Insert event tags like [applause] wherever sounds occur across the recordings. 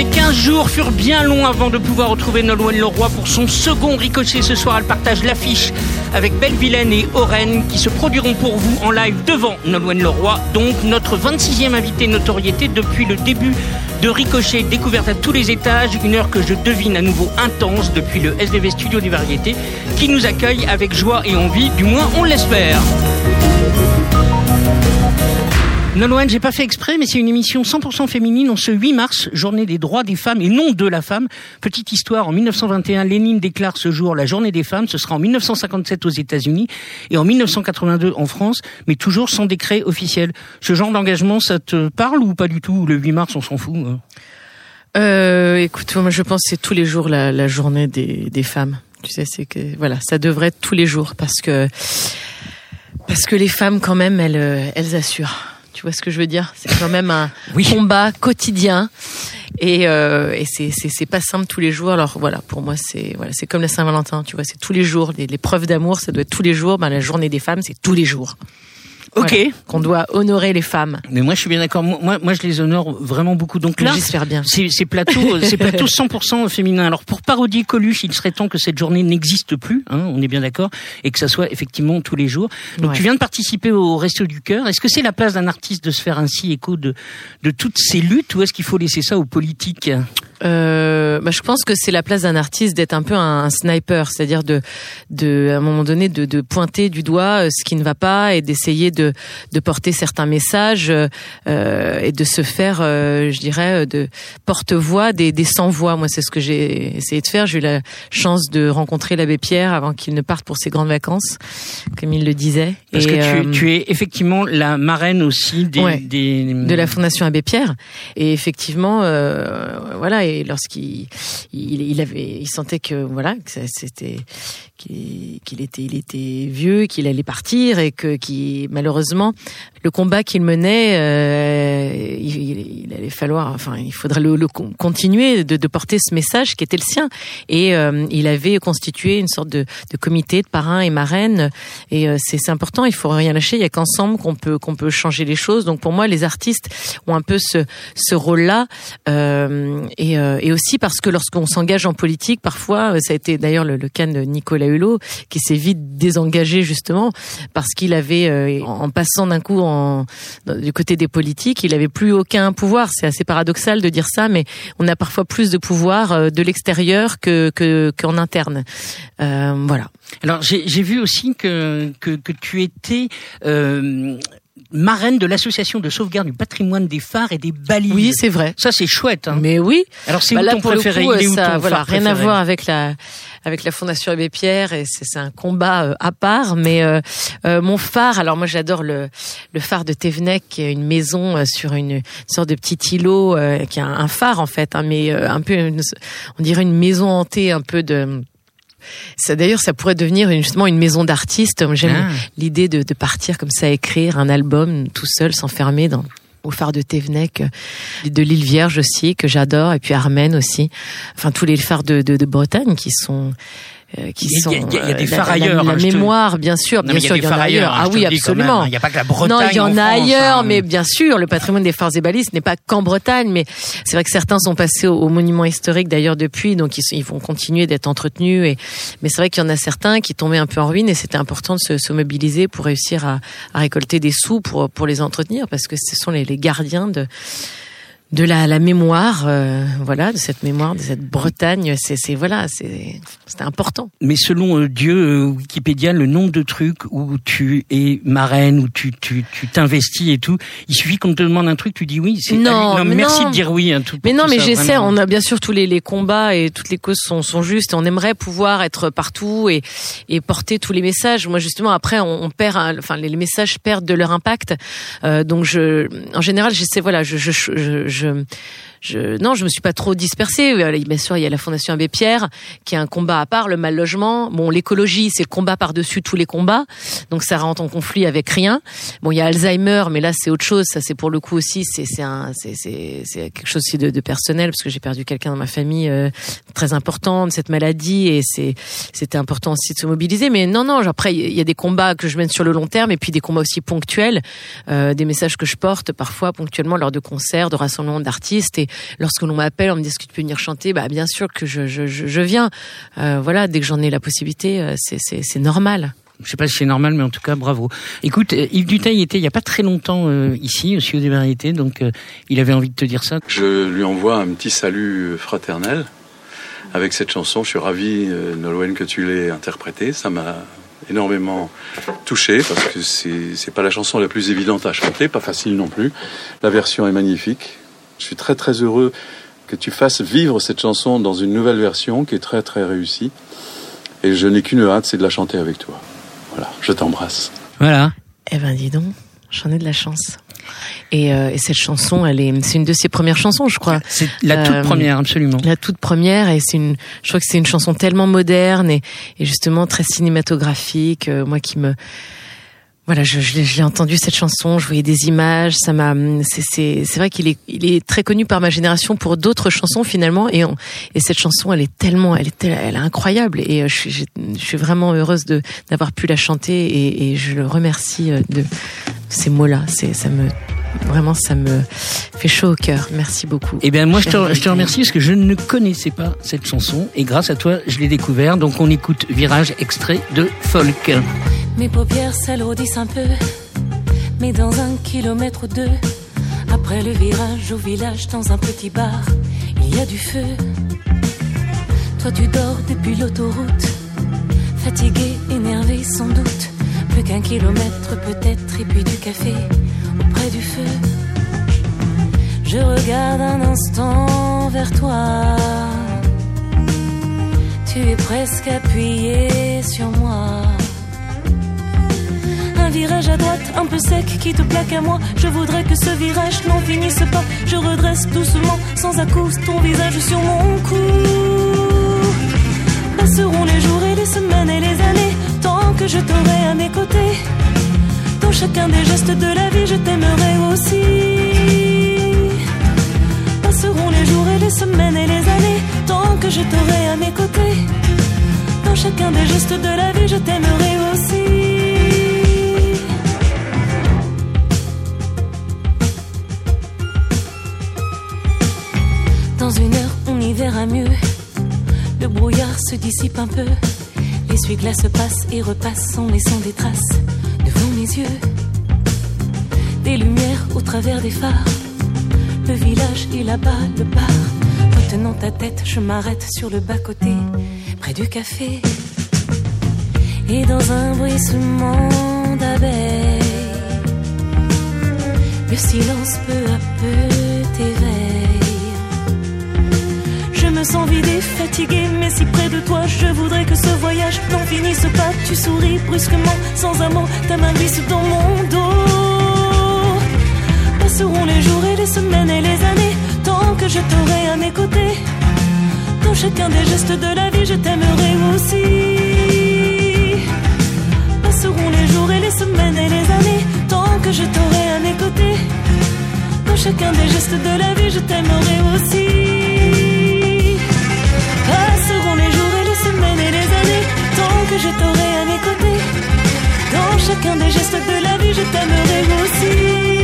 Ces 15 jours furent bien longs avant de pouvoir retrouver Nolwenn Leroy pour son second ricochet ce soir. Elle partage l'affiche avec Belle Vilaine et Oren qui se produiront pour vous en live devant Nolwenn Leroy. Donc notre 26e invité notoriété depuis le début de Ricochet, découverte à tous les étages, une heure que je devine à nouveau intense depuis le SDV Studio des Variétés qui nous accueille avec joie et envie, du moins on l'espère. Nolwenn, j'ai pas fait exprès, mais c'est une émission 100% féminine en ce 8 mars, journée des droits des femmes et non de la femme. Petite histoire, en 1921, Lénine déclare ce jour la journée des femmes. Ce sera en 1957 aux États-Unis et en 1982 en France, mais toujours sans décret officiel. Ce genre d'engagement, ça te parle ou pas du tout Le 8 mars, on s'en fout hein? Euh, Écoute, moi je pense que c'est tous les jours la, la journée des, des femmes. Tu sais, c'est que voilà, ça devrait être tous les jours parce que parce que les femmes quand même, elles euh, elles assurent. Tu vois ce que je veux dire? C'est quand même un [laughs] combat quotidien et, euh, et c'est, c'est, c'est pas simple tous les jours. Alors voilà, pour moi c'est voilà, c'est comme la Saint-Valentin. Tu vois, c'est tous les jours. Les, les preuves d'amour, ça doit être tous les jours. Ben, la journée des femmes, c'est tous les jours. Ok. qu'on doit honorer les femmes. Mais moi, je suis bien d'accord. Moi, moi, je les honore vraiment beaucoup. Donc là, j'espère bien. C'est, plateau, c'est plateau 100% [laughs] féminin. Alors pour parodier Coluche, il serait temps que cette journée n'existe plus. Hein, on est bien d'accord, et que ça soit effectivement tous les jours. Donc tu viens de participer au Resto du cœur. Est-ce que c'est la place d'un artiste de se faire ainsi écho de de toutes ces luttes, ou est-ce qu'il faut laisser ça aux politiques? Euh, bah, je pense que c'est la place d'un artiste d'être un peu un, sniper, c'est-à-dire de, de, à un moment donné, de, de pointer du doigt euh, ce qui ne va pas et d'essayer de, de porter certains messages euh, et de se faire, euh, je dirais, de porte-voix des, des sans-voix. Moi, c'est ce que j'ai essayé de faire. J'ai eu la chance de rencontrer l'abbé Pierre avant qu'il ne parte pour ses grandes vacances, comme il le disait. Parce que tu, euh, tu, es effectivement la marraine aussi des, des... de la Fondation Abbé Pierre. Et effectivement, voilà et lorsqu'il il, avait, il sentait que voilà, que c'était qu'il était, il était vieux, qu'il allait partir et que, qui malheureusement, le combat qu'il menait, euh, il, allait falloir, enfin, il faudrait le, continuer de, de, porter ce message qui était le sien. Et euh, il avait constitué une sorte de, de comité de parrains et marraines. Et euh, c'est important, il faut rien lâcher. Il y a qu'ensemble qu'on peut qu'on peut changer les choses. Donc pour moi, les artistes ont un peu ce, ce rôle-là. Euh, et, et aussi parce que lorsqu'on s'engage en politique, parfois, ça a été d'ailleurs le, le cas de Nicolas Hulot, qui s'est vite désengagé justement parce qu'il avait, euh, en passant d'un coup en, du côté des politiques, il avait plus aucun pouvoir. C'est assez paradoxal de dire ça, mais on a parfois plus de pouvoir euh, de l'extérieur que qu'en interne. Euh, voilà. Alors j'ai vu aussi que, que, que tu étais euh, marraine de l'association de sauvegarde du patrimoine des phares et des balises. Oui, c'est vrai. Ça, c'est chouette. Hein. Mais oui. Alors, c'est bah, ton préféré? coup, ça, voilà, rien à voir avec la avec la Fondation Abbé Pierre et c'est un combat euh, à part. Mais euh, euh, mon phare, alors moi j'adore le le phare de Thévenec, qui est une maison sur une, sorte de petit îlot qui a un, phare en fait, hein, mais un peu, on dirait une maison hantée, un peu de ça d'ailleurs, ça pourrait devenir justement une maison d'artistes. J'aime ah. l'idée de, de, partir comme ça, écrire un album tout seul, s'enfermer dans au phare de Thévenec, de l'île Vierge aussi que j'adore, et puis Armen aussi. Enfin tous les phares de, de, de Bretagne qui sont euh, qui sont. Il y, a, des phares ailleurs. La, hein, mémoire, bien sûr, bien sûr, il y, en a ailleurs. Hein, ah oui, absolument. Il n'y a pas que la Bretagne. Non, il y en, a ailleurs, hein. mais bien sûr, le patrimoine des phares et balises n'est pas qu'en Bretagne, mais c'est vrai que certains sont passés au, monument historique d'ailleurs depuis, donc ils, ils vont continuer d'être entretenus. Et mais c'est vrai qu'il y en a certains qui tombaient un peu en ruine, et c'était important de se, se, mobiliser pour réussir à, à, récolter des sous pour pour les entretenir, parce que ce sont les, les gardiens de de la, la mémoire, euh, voilà, de cette mémoire, de cette Bretagne, c'est, c'est voilà, c'est, c'est important. Mais selon euh, Dieu, euh, Wikipédia, le nombre de trucs où tu es marraine, où tu, tu, tu t'investis et tout, il suffit qu'on te demande un truc, tu dis oui. C'est, non, non merci de dire oui. Hein, tout, mais non, mais ça, j'essaie. vraiment. On a bien sûr tous les, les combats et toutes les causes sont, sont justes. Et on aimerait pouvoir être partout et, et porter tous les messages. Moi, justement, après, on, on perd, enfin, les, les messages perdent de leur impact. Euh, donc, je, en général, j'essaie, voilà, je, je, je, je je, je, non, je me suis pas trop dispersée. Bien sûr, il y a la Fondation Abbé Pierre, qui est un combat à part, le mal logement. Bon, l'écologie, c'est le combat par-dessus tous les combats. Donc, ça rentre en conflit avec rien. Bon, il y a Alzheimer, mais là, c'est autre chose. Ça, c'est pour le coup aussi, c'est, c'est un, c'est, c'est, c'est quelque chose aussi de, de personnel, parce que j'ai perdu quelqu'un dans ma famille euh, très important de cette maladie, et c'est, c'était important aussi de se mobiliser. Mais non, non, après, il y a des combats que je mène sur le long terme, et puis des combats aussi ponctuels, euh, des messages que je porte parfois ponctuellement lors de concerts, de rassemblements d'artistes et lorsque l'on m'appelle, on me dit est-ce que tu peux venir chanter? Bah bien sûr que je je, je, viens. Euh, voilà, dès que j'en ai la possibilité, euh, c'est normal. Je sais pas si c'est normal, mais en tout cas, bravo. Écoute, euh, Yves Duteil était il y a pas très longtemps euh, ici, au Studio des Variétés, donc il avait envie de te dire ça. Je lui envoie un petit salut fraternel avec cette chanson. Je suis ravi, Nolwenn, que tu l'aies interprétée. Ça m'a énormément touché parce que c'est pas la chanson la plus évidente à chanter, pas facile non plus. La version est magnifique. Je suis très très heureux que tu fasses vivre cette chanson dans une nouvelle version qui est très très réussie. Et je n'ai qu'une hâte, c'est de la chanter avec toi. Voilà, je t'embrasse. Voilà. Eh ben dis donc, j'en ai de la chance. Et, euh, et, cette chanson, elle est, c'est une de ses premières chansons, je crois. C'est la toute euh, première, absolument. La toute première, et c'est une, je crois que c'est une chanson tellement moderne et, et justement très cinématographique, euh, moi qui me, voilà, je, je, l'ai entendu cette chanson, je voyais des images, ça m'a. C'est c'est vrai qu'il est il est très connu par ma génération pour d'autres chansons finalement et et cette chanson elle est tellement elle est elle est incroyable et je suis je suis vraiment heureuse de d'avoir pu la chanter et, et je le remercie de ces mots là. C'est ça me Vraiment, ça me fait chaud au cœur. Merci beaucoup. Eh bien, moi, je te, je te, remercie parce que je ne connaissais pas cette chanson et grâce à toi, je l'ai découvert. Donc, on écoute Virage, extrait de Folk. Mes paupières s'alourdissent un peu, mais dans un kilomètre ou deux, après le virage au village, dans un petit bar, il y a du feu. Toi, tu dors depuis l'autoroute, fatigué, énervé sans doute. Plus qu'un kilomètre peut-être, et puis du café du feu. Je regarde un instant vers toi. Tu es presque appuyé sur moi. Un virage à droite, un peu sec, qui te plaque à moi. Je voudrais que ce virage n'en finisse pas. Je redresse doucement, sans à ton visage sur mon cou. Passeront les jours et les semaines et les années, tant que je t'aurai à mes côtés chacun des gestes de la vie, je t'aimerai aussi. Passeront les jours et les semaines et les années, tant que je t'aurai à mes côtés. Dans chacun des gestes de la vie, je t'aimerai aussi. Dans une heure, on y verra mieux. Le brouillard se dissipe un peu. L'essuie-glace passe et repasse en laissant des traces Des lumières au travers des phares. Le village est là-bas, le bar. Retenant ta tête, je m'arrête sur le bas-côté, près du café. Et dans un bruissement d'abeilles, le silence peu à peu t'éveille. Me sens vide et fatigué, mais si près de toi, je voudrais que ce voyage n'en finisse pas. Tu souris brusquement, sans un mot, ta main glisse dans mon dos seront les jours et les semaines et les années tant que je t'aurai à mes côtés. Dans chacun des gestes de la vie, je t'aimerai aussi. Passeront les jours et les semaines et les années tant que je t'aurai à mes côtés. Dans chacun des gestes de la vie, je t'aimerai aussi. Que je t'aurai à mes côtés. Dans chacun des gestes de la vie, je t'aimerai aussi.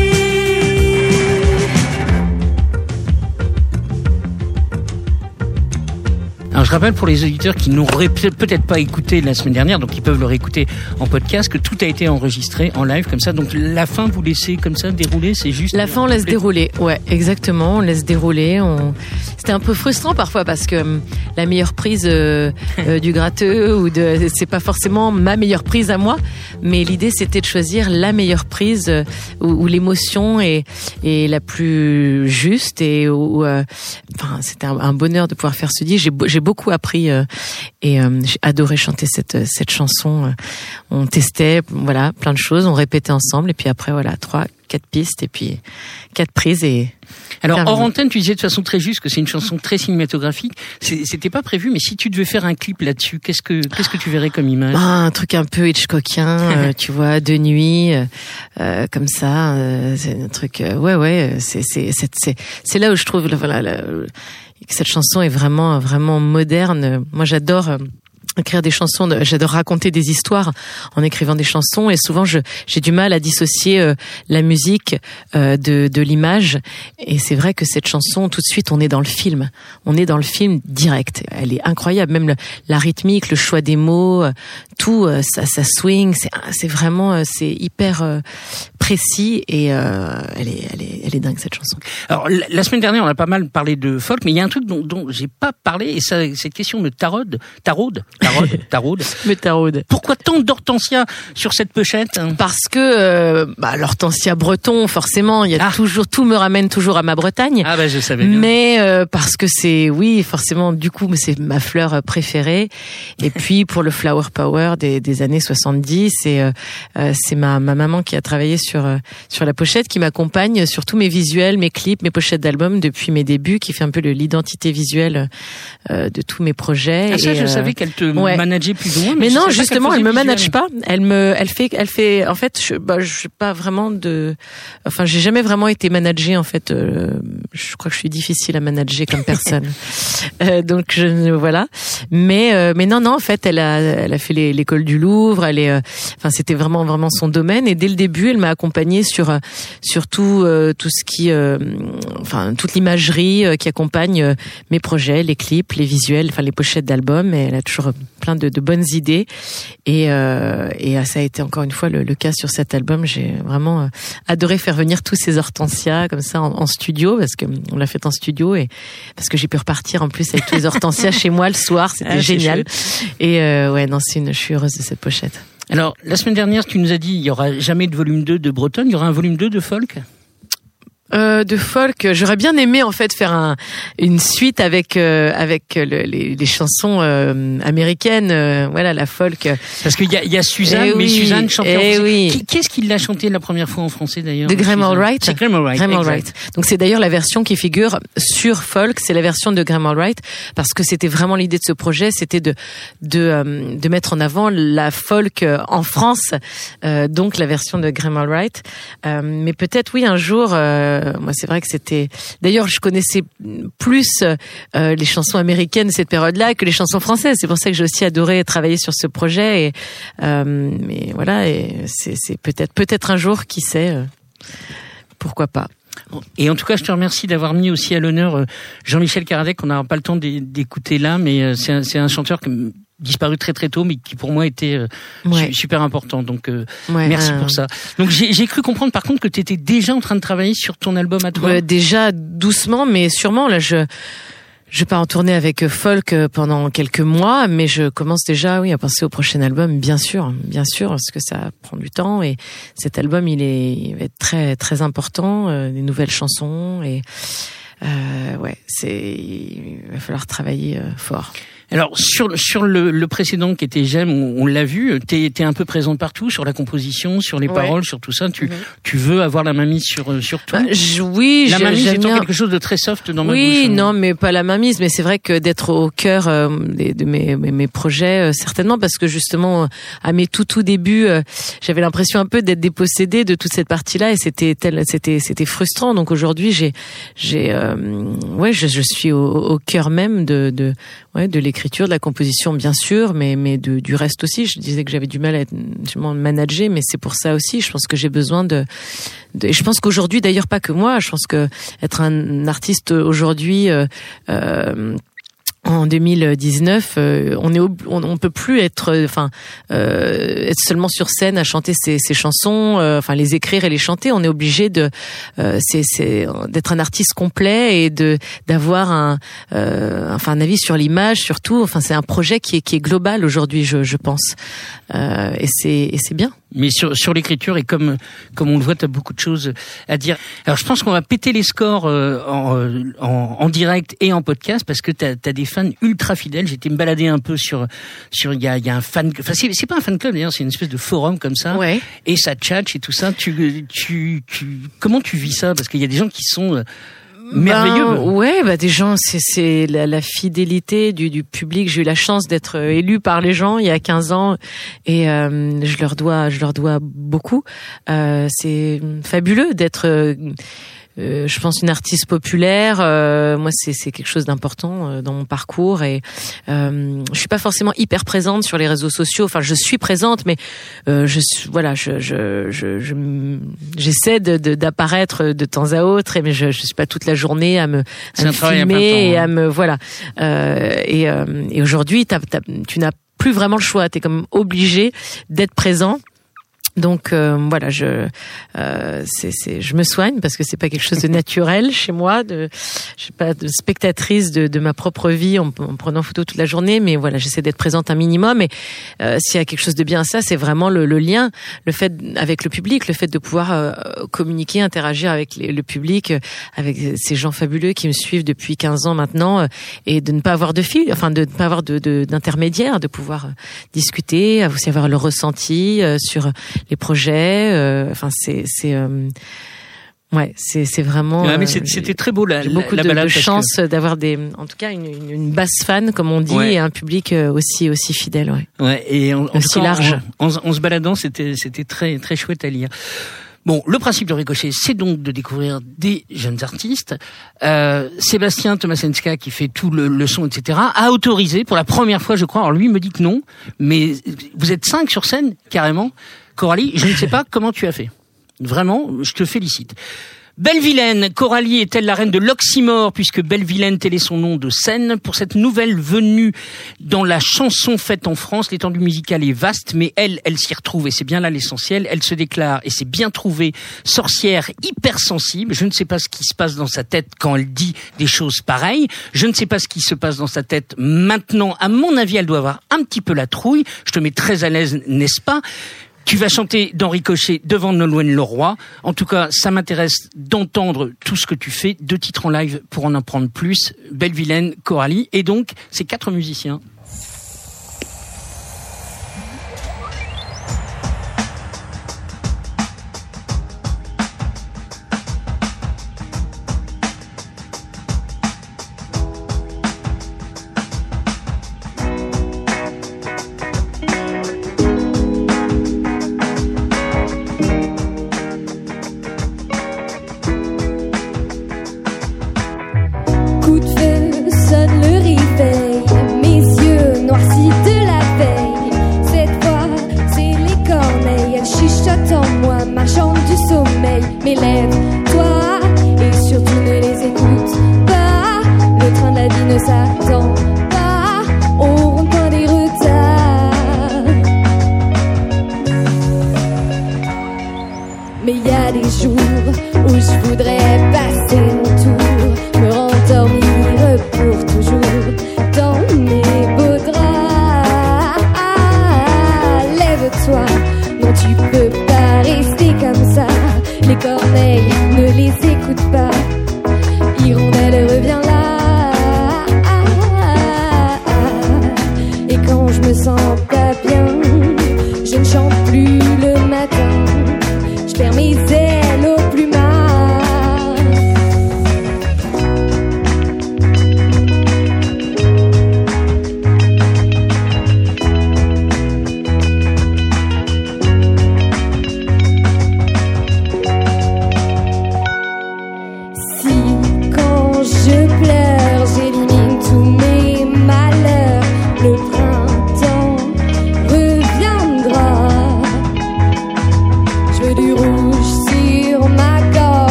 Alors je rappelle pour les auditeurs qui n'auraient peut-être pas écouté la semaine dernière, donc ils peuvent le réécouter en podcast, que tout a été enregistré en live comme ça. Donc la fin, vous laissez comme ça dérouler, c'est juste. La fin, on laisse dérouler. Ouais, exactement. On laisse dérouler. On... C'était un peu frustrant parfois parce que hum, la meilleure prise euh, euh, du gratteux ou de, c'est pas forcément ma meilleure prise à moi, mais l'idée c'était de choisir la meilleure prise euh, où, l'émotion est, est la plus juste et où, enfin, c'était un, bonheur de pouvoir faire ce disque. J'ai beaucoup appris euh, et euh, j'ai adoré chanter cette cette chanson. On testait, voilà, plein de choses, on répétait ensemble et puis après voilà trois quatre pistes et puis quatre prises et alors hors antenne tu disais de façon très juste que c'est une chanson très cinématographique. C'était pas prévu mais si tu devais faire un clip là-dessus qu'est-ce que qu'est-ce que tu verrais comme image? Bah, un truc un peu Hitchcockien [laughs] euh, tu vois de nuit euh, comme ça c'est un truc ouais ouais c'est c'est c'est c'est là où je trouve voilà cette chanson est vraiment vraiment moderne. Moi, j'adore. Écrire des chansons. J'adore raconter des histoires en écrivant des chansons et souvent j'ai du mal à dissocier euh, la musique euh, de l'image. Et c'est vrai que cette chanson, tout de suite, on est dans le film. On est dans le film direct. Elle est incroyable, même la rythmique, le choix des mots, euh, tout, ça, swing. C'est c'est vraiment c'est hyper précis et elle est elle est elle est dingue cette chanson. Alors la semaine dernière, on a pas mal parlé de folk, mais il y a un truc dont dont j'ai pas parlé et ça cette question me taraude taraude taraude, [laughs] taraude. Pourquoi tant d'hortensia sur cette pochette? Parce que euh, bah, l'hortensia breton, forcément, il y a ah. toujours tout me ramène toujours à ma Bretagne. Ah bah je savais. Bien. Mais euh, parce que c'est oui, forcément, du coup, c'est ma fleur préférée. Et [laughs] puis pour le flower power des, des années 70, c'est euh, c'est ma, ma maman qui a travaillé sur sur la pochette, qui m'accompagne sur tous mes visuels, mes clips, mes pochettes d'albums depuis mes débuts, qui fait un peu l'identité visuelle de tous mes projets. Ah ça, je savais qu'elle te ouais. manager plus loin. Mais, non, justement, elle, me manage pas. Elle me, elle fait, elle fait. En fait, je, bah, je suis pas vraiment de. Enfin, j'ai jamais vraiment été managée. En fait, euh, je crois que je suis difficile à manager comme personne. [laughs] euh, donc je, voilà. Mais, euh, mais non, non. En fait, elle a, elle a fait l'école du Louvre. Elle est. Euh, enfin, c'était vraiment, vraiment son domaine. Et dès le début, elle m'a accompagnée sur, sur tout, tout ce qui, enfin, toute l'imagerie qui accompagne mes projets, les clips, les visuels, enfin, les pochettes d'albums. Et elle a toujours plein de, de bonnes idées. Et, euh, et ça a été encore une fois le, le cas sur cet album. J'ai vraiment euh, adoré faire venir tous ces hortensias comme ça en, en studio parce que on l'a fait en studio et parce que j'ai pu repartir en plus avec tous les [laughs] hortensias chez moi le soir. C'était ah, génial. Et euh, ouais, non, c'est une, je suis heureuse de cette pochette. Alors, la semaine dernière, tu nous as dit il y aura jamais de volume 2 de Bretonne, il y aura un volume 2 de folk? Euh, de folk. J'aurais bien aimé en fait faire un, une suite avec euh, avec le, les, les, chansons euh, américaines. Euh, voilà la folk. Parce qu'il y a, y a Suzanne, eh mais Suzanne chante eh oui. Qui, Qu'est-ce qui l'a chanté la première fois en français d'ailleurs De Graham Allwright. C'est Graham. Graham. Donc c'est d'ailleurs la version qui figure sur folk. C'est la version de Graham Allwright parce que c'était vraiment l'idée de ce projet, c'était de de de mettre en avant la folk en France. donc la version de Graham Allwright. mais peut-être oui un jour. Euh, moi, c'est vrai que c'était. D'ailleurs, je connaissais plus euh, les chansons américaines de cette période-là que les chansons françaises. C'est pour ça que j'ai aussi adoré travailler sur ce projet. Et euh, mais voilà, c'est peut-être peut-être un jour, qui sait, pourquoi pas. Et en tout cas, je te remercie d'avoir mis aussi à l'honneur Jean-Michel Caradec, qu'on n'a pas le temps d'écouter là, mais c'est un, un, chanteur que disparu très très tôt, mais qui pour moi était euh, super important. Donc euh, merci pour ça. Donc j'ai cru comprendre par contre que tu étais déjà en train de travailler sur ton album à toi. déjà doucement, mais sûrement là je je vais pas en tourner avec euh, folk pendant quelques mois, mais je commence déjà, oui, à penser au prochain album, bien sûr, bien sûr, parce que ça prend du temps et cet album, il est, il va être très, très important, des nouvelles chansons et euh, ouais, c'est, il va falloir travailler fort. Alors sur sur le, le précédent qui était J'aime, on, on l'a vu, tu es un peu présente partout sur la composition, sur les paroles, sur tout ça. Tu mhm. tu veux avoir la main mise sur euh, sur tout. Bah, oui, la étant quelque chose de très soft dans ma bouche. Oui, hein. non, mais pas la mise mais c'est vrai que d'être au cœur euh, de mes mes projets, euh, certainement, parce que justement à mes tout tout débuts, j'avais l'impression un peu d'être dépossédée de toute cette partie-là et c'était c'était c'était frustrant. Donc aujourd'hui, j'ai j'ai ouais, je, je suis au, au cœur même de de ouais de l'écriture, de la composition bien sûr, mais mais de, du reste aussi. Je disais que j'avais du mal à être manager, mais c'est pour ça aussi. Je pense que j'ai besoin de, de, et je pense qu'aujourd'hui d'ailleurs pas que moi. Je pense que être un artiste aujourd'hui euh, euh, en 2019, euh, on est on, on, peut plus être euh, enfin euh, être seulement sur scène à chanter ses, ses chansons, euh, enfin les écrire et les chanter. On est obligé de c'est d'être un artiste complet et de d'avoir un enfin un avis sur l'image surtout. Enfin c'est un projet qui est qui est global aujourd'hui, je, je pense. et c'est et c'est bien. Mais sur, sur l'écriture, et comme, comme on le voit, tu as beaucoup de choses à dire. Alors je pense qu'on va péter les scores euh, en, euh, en, en, direct et en podcast parce que tu as, as, des fans ultra fidèles. J'étais me balader un peu sur... sur Il y a, y a un fan... Enfin, c'est pas un fan club d'ailleurs, c'est une espèce de forum comme ça. Ouais. Et ça tchatche et tout ça. Tu, tu, tu, comment tu vis ça? Parce qu'il y a des gens qui sont euh, merveilleux. Ben, ouais, bah des gens, c'est la, la, fidélité du, du public. J'ai eu la chance d'être euh, élu par les gens il y a 15 ans et euh, je leur dois je leur dois beaucoup. Euh, c'est fabuleux d'être euh, je pense une artiste populaire. Euh, moi, c'est quelque chose d'important euh, dans mon parcours et euh, je suis pas forcément hyper présente sur les réseaux sociaux. Enfin, je suis présente, mais je suis voilà, je je je j'essaie de d'apparaître de, temps à autre, mais je je suis pas toute la journée à me, à me filmer et à me voilà. et et aujourd'hui, tu n'as plus vraiment le choix. Tu es comme obligé d'être présent donc euh, voilà, je euh, c'est je me soigne parce que c'est pas quelque chose de naturel chez moi. De je suis pas de spectatrice de, de ma propre vie en, en, prenant photo toute la journée, mais voilà, j'essaie d'être présente un minimum. Et euh, s'il y a quelque chose de bien, ça c'est vraiment le, le, lien, le fait avec le public, le fait de pouvoir euh, communiquer, interagir avec le public, avec ces gens fabuleux qui me suivent depuis 15 ans maintenant, et de ne pas avoir de fil, enfin de ne pas avoir d'intermédiaire, de, de, pouvoir discuter, aussi avoir le ressenti sur les projets. Euh, enfin, c'est c'est euh, Ouais, c'est c'est vraiment. Ouais, mais euh, c'était très beau la, beaucoup la, de, de chance d'avoir des, en tout cas une, une, basse fan comme on dit et un public aussi aussi fidèle. Ouais. Ouais et aussi large. En, en, se baladant, c'était c'était très très chouette à lire. Bon, le principe de Ricochet, c'est donc de découvrir des jeunes artistes. Euh, Sébastien Tomasenska, qui fait tout le, le, son, etc., a autorisé pour la première fois, je crois. Alors lui me dit que non, mais vous êtes cinq sur scène carrément. Coralie, je ne sais pas comment tu as fait. Vraiment, je te félicite. Belle-Vilaine, Coralie est-elle la reine de l'oxymore puisque Belle-Vilaine, tel est son nom de scène pour cette nouvelle venue dans la chanson faite en France. L'étendue musicale est vaste, mais elle, elle s'y retrouve et c'est bien là l'essentiel. Elle se déclare et c'est bien trouvé sorcière hypersensible. Je ne sais pas ce qui se passe dans sa tête quand elle dit des choses pareilles. Je ne sais pas ce qui se passe dans sa tête maintenant. À mon avis, elle doit avoir un petit peu la trouille. Je te mets très à l'aise, n'est-ce pas? Tu vas chanter d'Henri Cochet devant Nolwenn Leroy. En tout cas, ça m'intéresse d'entendre tout ce que tu fais. Deux titres en live pour en apprendre plus. Belle Vilaine, Coralie. Et donc, ces quatre musiciens me sens pas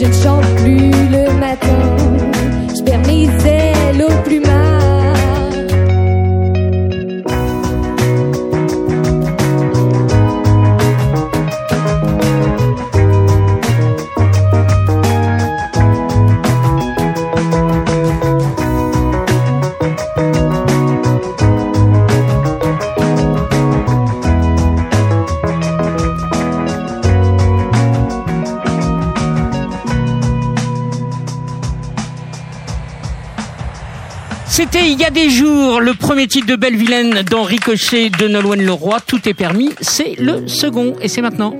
Je ne chante plus le matin, A des jours le premier titre de Belle Vilaine dans Ricochet de Nolwenn Leroy. Tout est permis. C'est le second et c'est maintenant.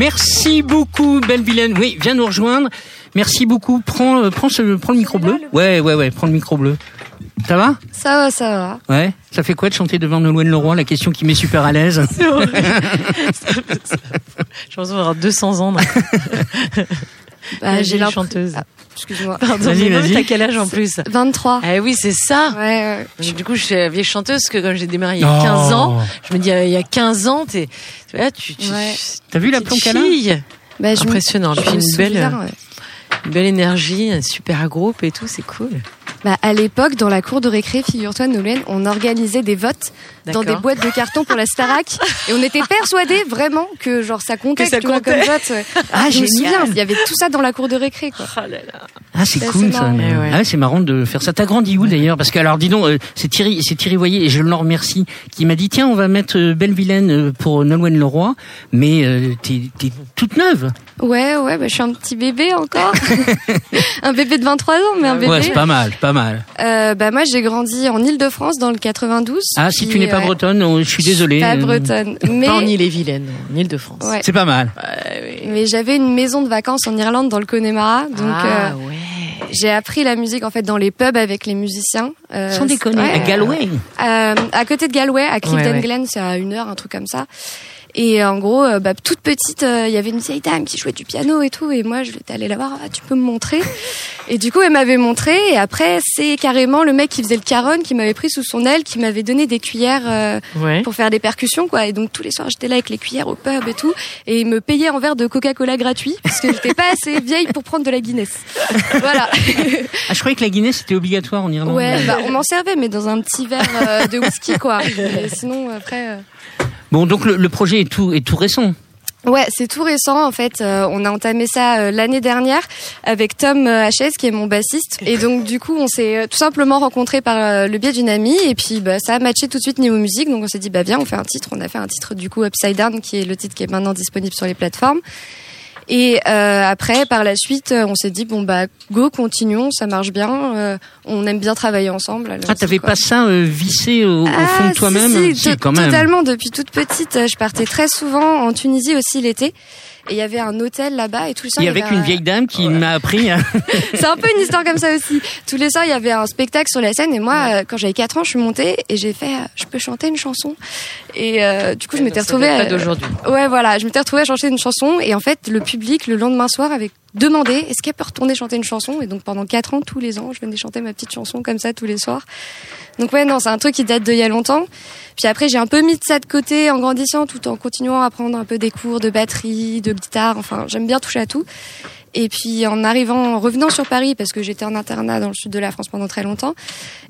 Merci beaucoup, Belle Vilaine. Oui, viens nous rejoindre. Merci beaucoup. Prends, euh, prends, ce, prends le micro bleu. Ouais, ouais, ouais. Prends le micro bleu. Ça va? Ça va, ça va. Ouais. Ça fait quoi de chanter devant Nolwenn Leroy La question qui met super à l'aise? [laughs] Je pense avoir 200 ans. [laughs] Bah, j'ai l'impression- chanteuse. Excuse-moi. Pardon, Vas-y, mais non, mais t'as quel âge en plus 23. Ah oui, c'est ça. Ouais, ouais. Donc, Du coup, je suis la vieille chanteuse que quand j'ai démarré il y a Oh. 15 ans, je me dis, euh, il y a 15 ans, t'es, tu vois, tu, tu, Ouais. T'as vu la petite plomb qu'elle a fille. Bah, Impressionnant. je une belle, euh, ouais. une belle énergie, un super groupe et tout, c'est cool. Bah, à l'époque, dans la cour de récré, figure-toi, Nolwenn, on organisait des votes dans des boîtes de carton pour la Starac. et on était persuadés vraiment que genre ça comptait, Que ça tu vois, comptait. comme vote. ouais. Ah, je me souviens, il y avait tout ça dans la cour de récré, quoi. Oh là là. Ah, c'est cool ça. mais- Eh ouais. Ah, c'est marrant de faire ça. T'as grandi où d'ailleurs? Parce que alors, dis donc, euh, c'est Thierry, c'est Thierry Voyer et je le remercie, qui m'a dit tiens, on va mettre euh, Belle Vilaine euh, pour Nolwenn Leroy, mais euh, t'es t'es toute neuve. Ouais, ouais, bah, je suis un petit bébé encore. [laughs] [laughs] un bébé de 23 ans, mais un bébé. Ouais, c'est pas mal, pas mal. Euh, bah, moi, j'ai grandi en Ile-de-France dans le 92. Ah, si puis, tu n'es pas ouais, bretonne, oh, je suis désolé. Pas Euh, bretonne. [laughs] Mais, Pas en Ille-et-Vilaine, en Ile-de-France. ouais. C'est pas mal. mais j'avais une maison de vacances en Irlande dans le Connemara. Donc, ah euh, ouais. J'ai appris la musique en fait dans les pubs avec les musiciens. Euh, Sans déconner, à Galway. Euh, à côté de Galway, à Clifton ouais, Glen, c'est à une heure, un truc comme ça. Et en gros, euh, bah, toute petite, euh, il y avait une vieille dame qui jouait du piano et tout. Et moi, je l'étais allée la voir. Ah, tu peux me montrer Et du coup, elle m'avait montré. Et après, c'est carrément le mec qui faisait le caron qui m'avait pris sous son aile, qui m'avait donné des cuillères euh, Ouais. pour faire des percussions, quoi. Et donc tous les soirs, j'étais là avec les cuillères au pub et tout. Et il me payait en verre de Coca-Cola gratuit parce que j'étais pas assez vieille pour prendre de la Guinness. voilà. [laughs] Ah, je croyais que la Guinness c'était obligatoire en Irlande. Ouais, bah, on m'en servait, mais dans un petit verre euh, de whisky, quoi. Mais sinon, après. euh, Bon, donc le, projet est tout, est tout récent. Ouais, c'est tout récent en fait. Euh, on a entamé ça euh, l'année dernière avec Tom euh, HS qui est mon bassiste. Et donc du coup, on s'est euh, tout simplement rencontrés par euh, le biais d'une amie et puis bah, ça a matché tout de suite niveau musique. Donc on s'est dit bah viens, on fait un titre. On a fait un titre du coup Upside Down qui est le titre qui est maintenant disponible sur les plateformes. Et euh, après, par la suite, on s'est dit bon bah go, continuons, ça marche bien. euh, on aime bien travailler ensemble. alors Ah, t'avais pas ça euh, vissé au, au fond Ah, de toi-même si, si, quand même. Totalement, depuis toute petite, je partais très souvent en Tunisie aussi l'été. Et il y avait un hôtel là-bas et tous les soirs. Et il y avec avait une un- vieille dame qui m'a appris. [laughs] [laughs] C'est un peu une histoire comme ça aussi. Tous les soirs, il y avait un spectacle sur la scène et moi, euh, quand j'avais 4 ans, je suis montée et j'ai fait, euh, je peux chanter une chanson. Et euh, du coup, je m'étais retrouvée. pas d'aujourd'hui. Ouais, voilà, je m'étais retrouvée à chanter une chanson et en fait, le public le lendemain soir avait demandé est-ce qu'elle peut retourner chanter une chanson? Et donc pendant quatre ans tous les ans je venais chanter ma petite chanson comme ça tous les soirs. Donc ouais non c'est un truc qui date d'il y a longtemps. Puis après j'ai un peu mis de ça de côté en grandissant tout en continuant à prendre un peu des cours de batterie de guitare. Enfin j'aime bien toucher à tout et puis en arrivant, en revenant sur Paris, parce que j'étais en internat dans le sud de la France pendant très longtemps,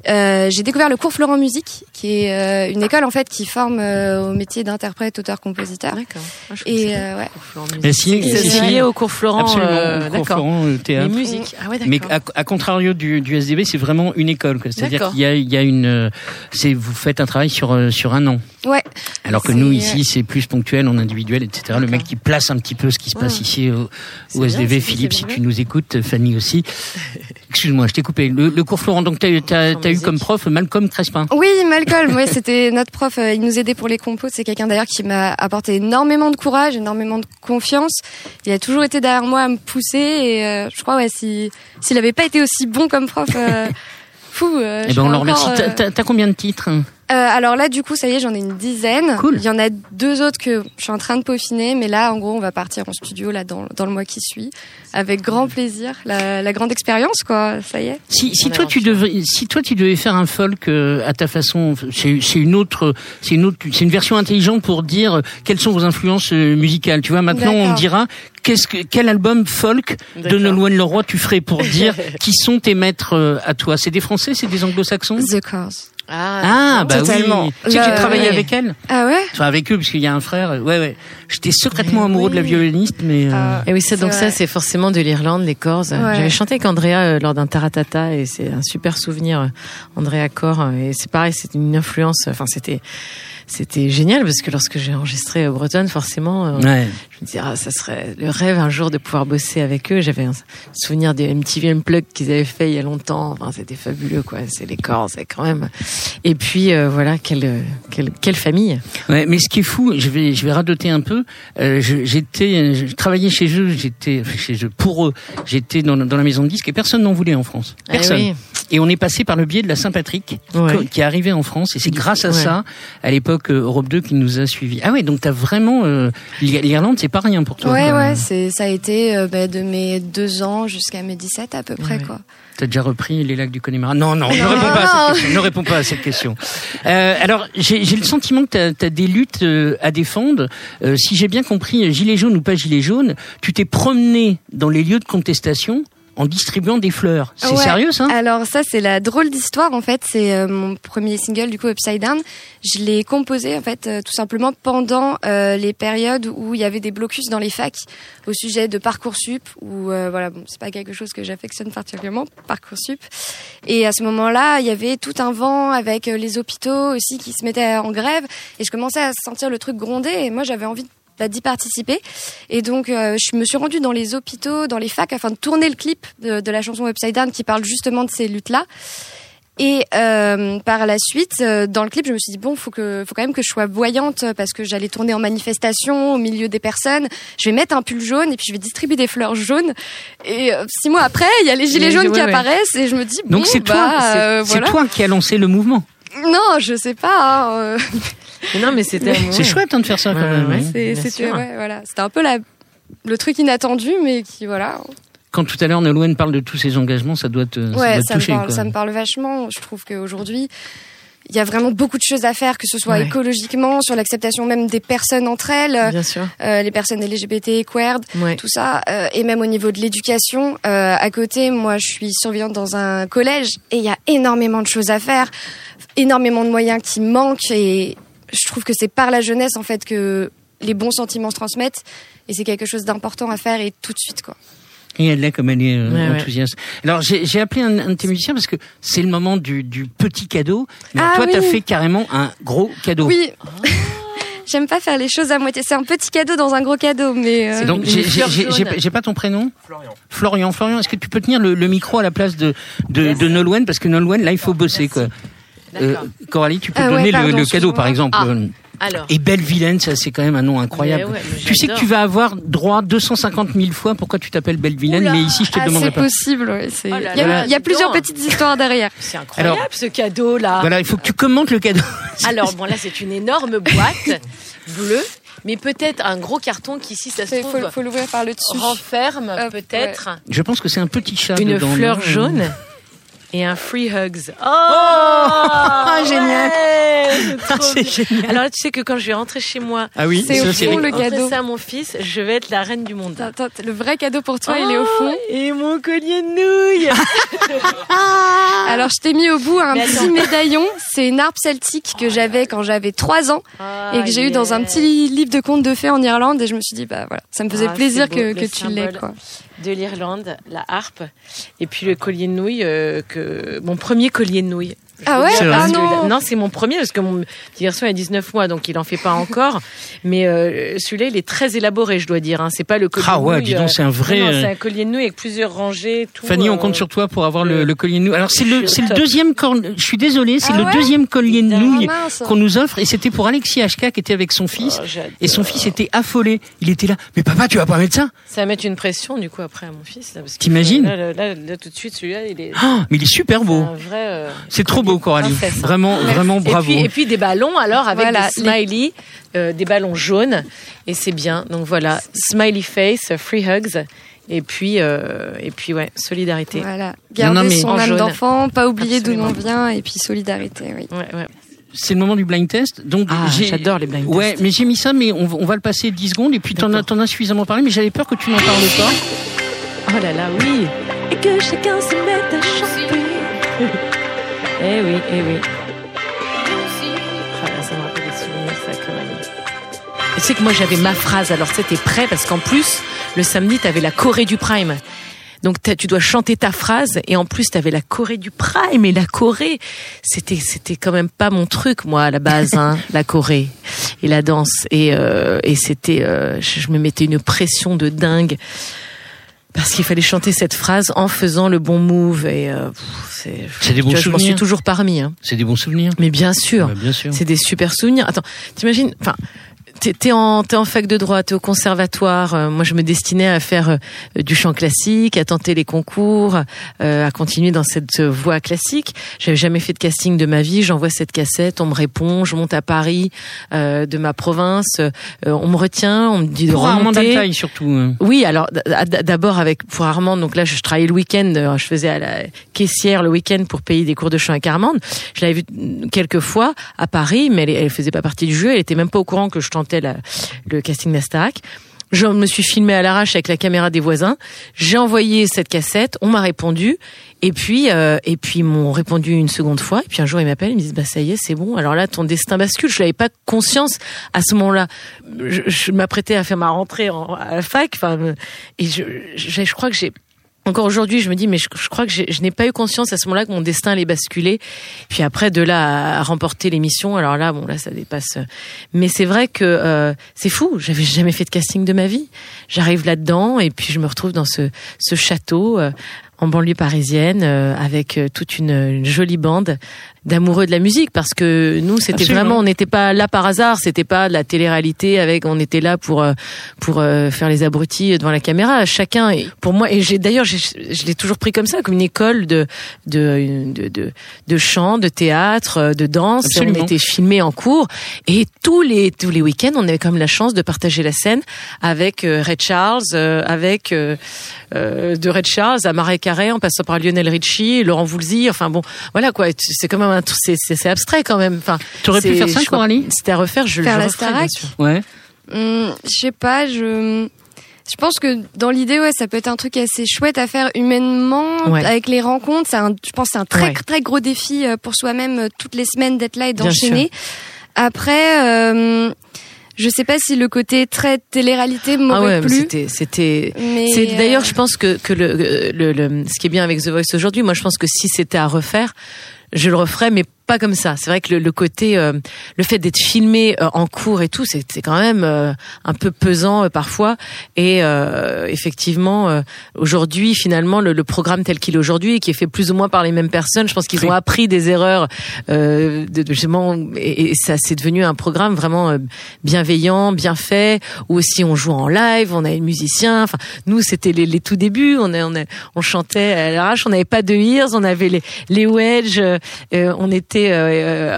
euh, j'ai découvert le cours Florent Musique, qui est euh, une école en fait qui forme euh, au métier d'interprète, auteur, compositeur. D'accord. Ah, Et euh, ouais. pas Florent Mais Musique. si, C'est si, si. lié au cours Florent. Absolument. euh, au cours D'accord. Florent, euh, théâtre. musiques. Ah ouais, Mais d'accord. à, à contrario du, du SDB, c'est vraiment une école. quoi. C'est-à-dire qu'il y a, il y a une, euh, c'est vous faites un travail sur euh, sur un an. Ouais. Alors que nous ici, c'est plus ponctuel, en individuel, etc. Le mec qui place un petit peu ce qui se passe Ouais. ici au, bien, c'est Philippe, si tu nous écoutes, Fanny aussi. Excuse-moi, je t'ai coupé. Le, le cours Florent, donc t'as as, eu comme prof Malcolm Crespin. Oui, Malcolm, ouais, c'était notre prof. euh, Il nous aidait pour les compos. C'est quelqu'un d'ailleurs qui m'a apporté énormément de courage, énormément de confiance. Il a toujours été derrière moi à me pousser. Et euh, je crois, ouais, si s'il avait pas été aussi bon comme prof, euh, [laughs] fou. euh, Eh je ben, on le remercie. T'as- euh, combien de titres? Euh, alors là, du coup, ça y est, j'en ai une dizaine. Cool. Il y en a deux autres que je suis en train de peaufiner, mais là, en gros, on va partir en studio là dans, dans le mois qui suit, avec grand plaisir. La, la grande expérience, quoi. Ça y est. Si, si toi tu devais, si toi tu devais faire un folk euh, à ta façon, c'est c'est une autre, c'est une autre, c'est une version intelligente pour dire euh, quelles sont vos influences euh, musicales. Tu vois, maintenant on dira qu'est-ce que quel album folk de. Nolwenn Leroy tu ferais pour dire [laughs] qui sont tes maîtres euh, à toi? C'est des Français, c'est des Anglo-Saxons? The Cars. Ah bah Totalement. oui. Tu sais que j'ai Le- travaillé ouais. avec elle. Ah ouais? Enfin avec eux parce qu'il y a un frère. Ouais ouais. J'étais secrètement Mais amoureux de la violoniste, mais. euh, Ah. Et oui, ça, C'est donc vrai. ça, c'est forcément de l'Irlande, les Corses. Ouais. J'avais chanté avec Andrea euh, lors d'un taratata et c'est un super souvenir, euh, Andrea Cor. euh, Et c'est pareil, c'était une influence. Enfin, c'était, c'était génial parce que lorsque j'ai enregistré au Breton, forcément, euh, Ouais. je me disais, ah, ça serait le rêve un jour de pouvoir bosser avec eux. J'avais un souvenir des MTV Unplugged qu'ils avaient fait il y a longtemps. Enfin, c'était fabuleux, quoi. C'est les Corses, c'est quand même. Et puis, euh, voilà, quelle, quelle, quelle famille. Ouais, mais ce qui est fou, je vais, je vais radoter un peu. Euh, j'étais, je travaillais chez eux, j'étais chez eux pour eux. J'étais dans, dans la maison de disques et personne n'en voulait en France. Ah Personne. oui. Et on est passé par le biais de la Saint-Patrick Ouais. qui est arrivé en France et c'est grâce à ça, à l'époque euh, Europe 2 qui nous a suivis. Ah ouais, donc t'as vraiment euh, l'I- l'Irlande, c'est pas rien pour toi. Ouais, ouais, c'est, ça a été euh, bah, de mes deux ans jusqu'à mes 17 à peu près, Ouais. quoi. T'as déjà repris les lacs du Connemara? Non, non, ne Non, réponds pas à cette question. Ne réponds pas à cette question. Euh, alors, j'ai le sentiment que tu as, des luttes euh, à défendre. Euh, si j'ai bien compris, gilet jaune ou pas gilet jaune, tu t'es promené dans les lieux de contestation en distribuant des fleurs. C'est Ouais. sérieux ça? Alors ça c'est la drôle d'histoire en fait, c'est euh, mon premier single du coup Upside Down. Je l'ai composé en fait euh, tout simplement pendant euh, les périodes où il y avait des blocus dans les facs au sujet de parcoursup ou euh, voilà bon c'est pas quelque chose que j'affectionne particulièrement parcoursup. Et à ce moment-là il y avait tout un vent avec les hôpitaux aussi qui se mettaient en grève et je commençais à sentir le truc gronder et moi j'avais envie de bah, d'y participer. Et donc, euh, je me suis rendue dans les hôpitaux, dans les facs, afin de tourner le clip de, de la chanson Upside Down qui parle justement de ces luttes-là. Et euh, par la suite, euh, dans le clip, je me suis dit bon, faut que, faut quand même que je sois voyante parce que j'allais tourner en manifestation au milieu des personnes. Je vais mettre un pull jaune et puis je vais distribuer des fleurs jaunes. Et euh, six mois après, il y a les gilets jaunes ouais, qui ouais. apparaissent et je me dis bon, Donc c'est bah, toi, c'est- voilà. toi qui as lancé le mouvement. Non, je sais pas. hein, Mais non, mais c'était. C'est chouette hein, de faire ça quand même. ouais. hein. c'était ouais, voilà, un peu la, le truc inattendu, mais qui voilà. Quand tout à l'heure Nolwenn parle de tous ses engagements, ça doit te, ça doit me toucher. parle, quoi. ça me parle vachement. Je trouve qu'aujourd'hui, il y a vraiment beaucoup de choses à faire, que ce soit Ouais. écologiquement, sur l'acceptation même des personnes entre elles, Bien sûr. euh, les personnes LGBT, queer, Ouais. tout ça, euh, et même au niveau de l'éducation. Euh, à côté, moi, je suis surveillante dans un collège et il y a énormément de choses à faire, énormément de moyens qui manquent et je trouve que c'est par la jeunesse en fait que les bons sentiments se transmettent et c'est quelque chose d'important à faire et tout de suite quoi. Et elle l'est comme elle est euh, ouais. enthousiaste. Alors j'ai appelé un, un de tes musiciens parce que c'est le moment du, du petit cadeau. Mais Ah toi, t'as oui. fait carrément un gros cadeau. Oui. [laughs] J'aime pas faire les choses à moitié. C'est un petit cadeau dans un gros cadeau, mais euh, donc j'ai pas ton prénom. Florian. Florian. Florian. Est-ce que tu peux tenir le, le micro à la place de de, de Nolwenn? Parce que Nolwenn là il faut bosser quoi. Euh. Coralie, tu peux Ah ouais, donner le- pardon, le, cadeau par exemple. Ah. Alors. Et Belle Vilaine, ça c'est quand même un nom incroyable. Mais ouais, mais tu sais que tu vas avoir droit 250 000 fois pourquoi tu t'appelles Belle Vilaine, Oula. mais ici je te ah, demanderai c'est pas. possible. ouais, c'est- Oh Il y a, là, il y a dis plusieurs petites histoires derrière. C'est incroyable ce cadeau là. Voilà, il faut que tu commentes le cadeau. [laughs] Alors bon là c'est une énorme boîte [laughs] bleue, mais peut-être un gros carton qui si ça se Il trouve faut, faut l'ouvrir par le dessus. renferme peut-être Je pense que c'est un petit chat une dedans, fleur jaune et un free hugs. Oh, [laughs] génial. ouais, c'est Ah, génial. Alors là, tu sais que quand je vais rentrer chez moi, Ah oui, C'est au fond, le cadeau. ça à mon fils, je vais être la reine du monde. Attends, attends, le vrai cadeau pour toi, il est au fond. Oh, Et mon collier de nouilles. [laughs] Alors, je t'ai mis au bout un petit médaillon. C'est une harpe celtique que j'avais quand j'avais 3 ans et que j'ai eu dans un petit livre de contes de fées en Irlande. Et je me suis dit, bah voilà, ça me faisait Ah, plaisir beau, que, le que tu l'aies, quoi. de l'Irlande, la harpe, et puis le collier de nouilles, euh, que mon premier collier de nouilles. Ah ouais C'est vrai. Ah non non, c'est mon premier parce que mon petit garçon a 19 mois, donc il en fait pas encore. Mais euh, celui-là, il est très élaboré, je dois dire. Hein. C'est pas le collier Ah de ouais, dis donc, euh, c'est un vrai, non, euh, c'est un collier de nouilles avec plusieurs rangées. Tout, Fanny, on euh, compte sur toi pour avoir le, collier de nouilles. Alors c'est le, c'est le deuxième cor- Je suis désolé, c'est Ah le ouais deuxième collier de nouilles mince. qu'on nous offre, et c'était pour Alexis HK qui était avec son fils. oh, j'adore. Et son fils était affolé. Il était là. Mais papa, tu vas pas mettre ça? Ça va mettre une pression du coup après à mon fils. là, parce que, T'imagines? là, là, là, là, tout de suite, celui-là, il est. Ah, Mais il est super c'est beau. un vrai. euh, C'est trop beau, Coralie. princesse, hein. Vraiment, vraiment Et bravo. puis, et puis des ballons alors avec Voilà, des smileys, euh, des ballons jaunes et c'est bien. Donc voilà, smiley face, free hugs et puis euh, et puis ouais, solidarité. Voilà. Non, non, Garder mais- son âme d'enfant, pas oublier d'où l'on vient et puis solidarité, oui. Ouais, ouais. C'est le moment du blind test. Donc Ah, j'adore les blind Ouais, tests. mais j'ai mis ça, mais on, va- on va le passer 10 secondes. Et puis t'en as, as suffisamment parlé, mais j'avais peur que tu n'en parles pas. Oh là là, oui. Et que chacun se mette à chanter. [laughs] eh oui, eh oui. Ah ça me rappelle des souvenirs, ça quand même. Tu sais que moi j'avais ma phrase, alors c'était prêt parce qu'en plus le samedi t'avais la Corée du Prime. Donc tu dois chanter ta phrase et en plus t'avais la Corée du Prime et la Corée c'était c'était quand même pas mon truc moi à la base hein, [laughs] la Corée et la danse et euh, et c'était euh, je me mettais une pression de dingue parce qu'il fallait chanter cette phrase en faisant le bon move et euh, c'est des bons vois, je m'en suis souvenirs. toujours parmi hein. C'est des bons souvenirs. mais bien sûr bien sûr. c'est des super souvenirs. Attends, t'imagines, enfin, t'es, t'es en, en fac de droit, t'es au conservatoire. euh, moi, je me destinais à faire euh, du chant classique, à tenter les concours, euh, à continuer dans cette voie classique. J'avais jamais fait de casting de ma vie. J'envoie cette cassette, on me répond, je monte à Paris, euh, de ma province, euh, on me retient, on me dit de Pour Armand remonter. Altaï, surtout. hein. Oui, alors d'abord avec pour Armand, donc là je travaillais le week-end, je faisais à la caissière le week-end pour payer des cours de chant avec Armande. Je l'avais vue mm, quelques fois à Paris, mais elle, elle faisait pas partie du jeu, elle était même pas au courant que je la- le casting d'Astarac. Je me suis filmé à l'arrache avec la caméra des voisins. J'ai envoyé cette cassette, on m'a répondu, et puis euh, et puis ils m'ont répondu une seconde fois. Et puis un jour ils m'appellent, ils me disent bah ça y est, c'est bon. Alors là ton destin bascule. Je n'avais pas conscience à ce moment-là. Je, m'apprêtais à faire ma rentrée en, à la fac, enfin euh, et je, je crois que j'ai encore aujourd'hui, je me dis, mais je, crois que je n'ai pas eu conscience à ce moment-là que mon destin allait basculer. Puis après, de là à, remporter l'émission, alors là, bon, là, ça dépasse. Mais c'est vrai que euh, c'est fou. J'avais jamais fait de casting de ma vie. J'arrive là-dedans et puis je me retrouve dans ce, château. euh, en banlieue parisienne euh, avec toute une jolie bande d'amoureux de la musique parce que nous c'était vraiment on n'était pas là par hasard c'était pas de la télé-réalité avec on était là pour euh, pour euh, faire les abrutis devant la caméra. Chacun pour moi et j'ai d'ailleurs j'ai- je l'ai toujours pris comme ça comme une école de de de de, de chant de théâtre euh, de danse. Absolument. on était filmé en cours. Et tous les tous les week-ends on avait quand même la chance de partager la scène avec Ray Charles euh, avec euh, euh, de Red Charles à Marais Carré en passant par Lionel Richie, Laurent Voulzy, enfin bon, voilà quoi, c'est quand même un truc- c'est c'est c'est abstrait quand même. Enfin, T'aurais pu faire ça, je crois- Coralie C'était à refaire, je Faire je la referais, bien sûr. Ouais. Hum, je sais pas, je. Je pense que dans l'idée, ouais, ça peut être un truc assez chouette à faire humainement, Ouais. avec les rencontres. C'est un, je pense, que c'est un très Ouais. très gros défi euh, pour soi-même euh, toutes les semaines d'être là et d'enchaîner. Après, euh, je sais pas si le côté très télé-réalité m'aurait Ah ouais, plu. c'était c'était Mais C'est d'ailleurs, euh, je pense que que le, le, le- ce qui est bien avec The Voice aujourd'hui, moi je pense que si c'était à refaire, je le referais, mais pas comme ça. C'est vrai que le, le côté, euh, le fait d'être filmé euh, en cours et tout, c'est quand même euh, un peu pesant euh, parfois. Et euh, effectivement, euh, aujourd'hui, finalement, le, le programme tel qu'il est aujourd'hui, qui est fait plus ou moins par les mêmes personnes, je pense qu'ils Oui. ont appris des erreurs euh, de, de justement, et, et ça c'est devenu un programme vraiment euh, bienveillant, bien fait, où aussi on joue en live, on a les musiciens. Enfin, nous c'était les, les tout débuts, on a, on, a- on chantait à l'arrache, on n'avait pas de ears, on avait les, les wedges, on était euh,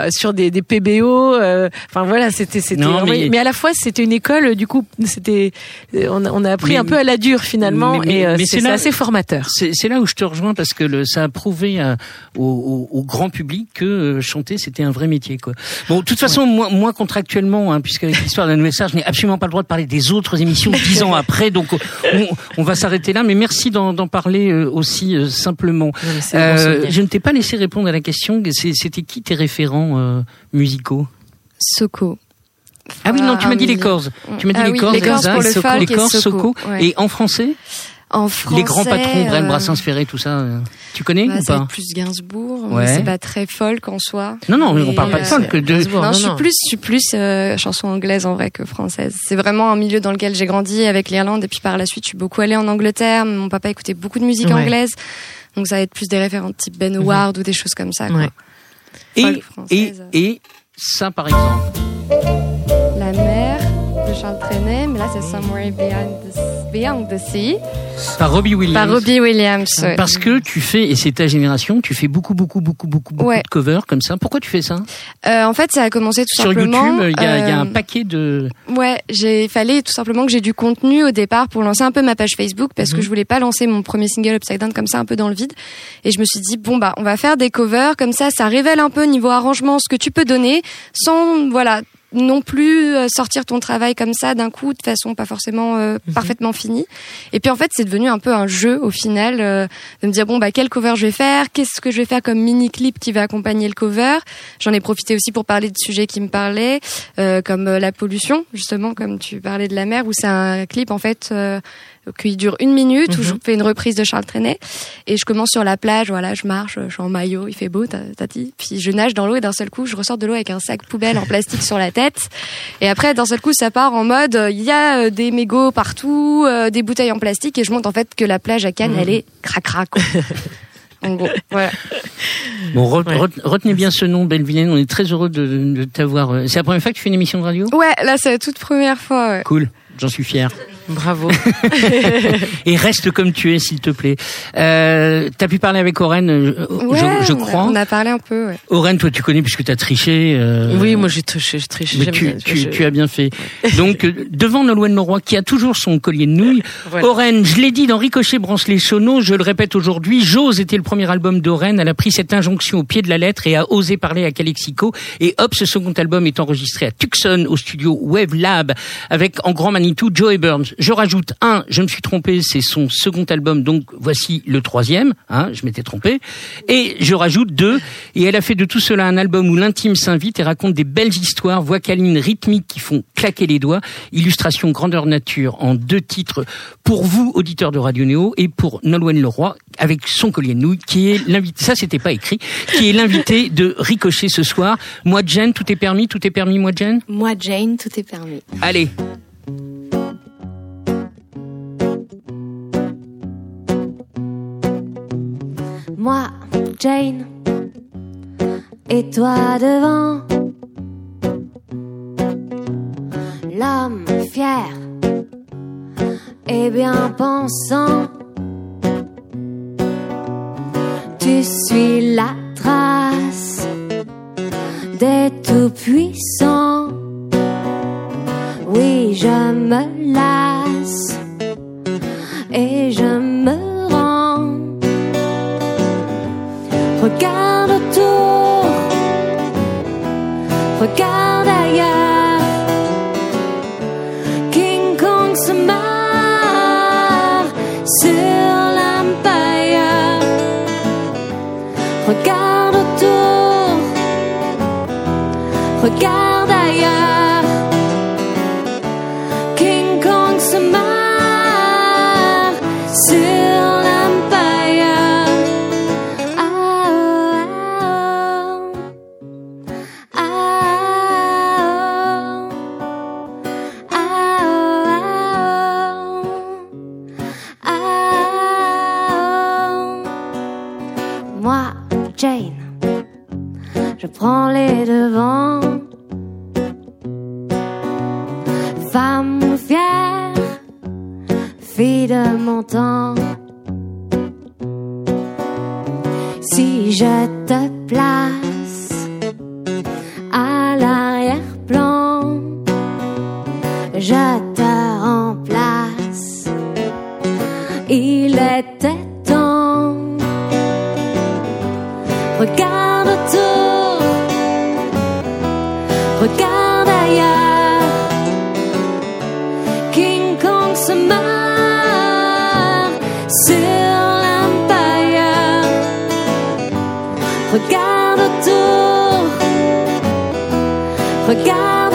euh, sur des, des PBO. euh, Enfin voilà, c'était c'était. Mais- mais... à la fois c'était une école, du coup c'était, euh, on, a- on a appris Mais- un peu à la dure finalement, mais- et c'est assez formateur. C'est là où je te rejoins parce que le, ça a prouvé à- au, au- au grand public que chanter c'était un vrai métier quoi. Bon, de toute façon, moi, moi contractuellement, hein, puisqu'avec l'histoire nouvelle star, je n'ai absolument pas le droit de parler des autres émissions dix ans après, donc on, on va s'arrêter là. Mais merci d'en parler aussi euh, simplement. Non, Euh, je ne t'ai pas laissé répondre à la question. C'était qui tes référents euh, musicaux Soko. Ah oui, non, tu m'as dit les musique. Corses. Tu m'as dit Ah les oui, Corses, les Corses pour le folk les Corses, Soko, ouais. Et en français, En français. les grands patrons, Brel, euh, Brassens, Ferré, tout ça. euh, tu connais bah, ou pas plus Gainsbourg. Ouais. mais C'est pas très folk en soi. Non, non, mais on parle pas de euh, folk. De... Non, non, je suis non. plus, je suis plus euh, chanson anglaise en vrai que française. C'est vraiment un milieu dans lequel j'ai grandi avec l'Irlande et puis par la suite, je suis beaucoup allée en Angleterre. Mon papa écoutait beaucoup de musique Ouais. anglaise, donc ça va être plus des référents type Ben Howard ou des choses comme ça. quoi. Ouais. Et, ça, par exemple. La mer de Charles Trenet, mais là c'est Somewhere Beyond the, Beyond the Sea Par Robbie Williams. par Robbie Williams. Parce que tu fais, et c'est ta génération, tu fais beaucoup, beaucoup, beaucoup, beaucoup, beaucoup Ouais. de covers comme ça. Pourquoi tu fais ça? Euh, en fait, ça a commencé tout Sur simplement. YouTube, il y, a- il y a un euh, paquet de. Ouais, il fallait tout simplement que j'ai du contenu au départ pour lancer un peu ma page Facebook parce Mhm. que je voulais pas lancer mon premier single Upside Down comme ça un peu dans le vide et je me suis dit bon bah on va faire des covers comme ça ça révèle un peu niveau arrangement ce que tu peux donner sans voilà non plus euh, sortir ton travail comme ça d'un coup de façon pas forcément euh, Mhm. parfaitement finie. Et puis en fait c'est devenu un peu un jeu au final euh, de me dire bon bah quel cover je vais faire? Qu'est-ce que je vais faire comme mini clip qui va accompagner le cover? J'en ai profité aussi pour parler de sujets qui me parlaient euh, comme euh, la pollution justement comme tu parlais de la mer où c'est un clip en fait euh, qui dure une minute où je fais une reprise de Charles Trenet et je commence sur la plage voilà je marche je suis en maillot il fait beau dit puis je nage dans l'eau et d'un seul coup je ressors de l'eau avec un sac poubelle en plastique sur la tête et après d'un seul coup ça part en mode euh, il y a euh, des mégots partout euh, des bouteilles en plastique et je montre en fait que la plage à Cannes elle est cracra quoi [laughs] en gros voilà Bon, re- Ouais. re- retenez bien ce nom, Bellevilaine. On est très heureux de, de t'avoir. C'est la première fois que tu fais une émission de radio? Ouais là c'est la toute première fois ouais. Cool. J'en suis fier. Bravo. [laughs] Et reste comme tu es, s'il te plaît. Euh, T'as pu parler avec Oren, euh, Ouais, je, je crois. on a parlé un peu ouais. Oren, toi, tu connais puisque t'as triché. euh, oui, moi j'ai triché, j'ai triché. Mais tu, bien, tu, je- tu as bien fait. Donc, euh, devant Nolwenn Leroy, qui a toujours son collier de nouilles, [laughs] Voilà. Oren, je l'ai dit dans Ricochet Branche-les Sonos, je le répète aujourd'hui, Jose était le premier album d'Oren, elle a pris cette injonction au pied de la lettre et a osé parler à Calexico. Et hop, ce second album est enregistré à Tucson, au studio Wave Lab, avec en grand Manitou Joey Burns. Je rajoute un, je me suis trompé, c'est son second album, donc voici le troisième, hein, je m'étais trompé. Et je rajoute deux, et elle a fait de tout cela un album où l'intime s'invite et raconte des belles histoires, voix câlines rythmiques qui font claquer les doigts, illustration grandeur nature en deux titres pour vous, auditeurs de Radio Néo, et pour Nolwenn Leroy, avec son collier de nouilles, qui est l'invité, ça c'était pas écrit, qui est l'invité de Ricochet ce soir. Moi, Jen, tout est permis, tout est permis, moi, Jen? Moi, Jane, tout est permis. Allez. Moi, Jane, et toi devant. L'homme fier et bien pensant. Tu suis la trace des tout-puissants. Oui, je me lasse regarde ailleurs. King Kong se marre sur l'Empire. Regarde autour, regarde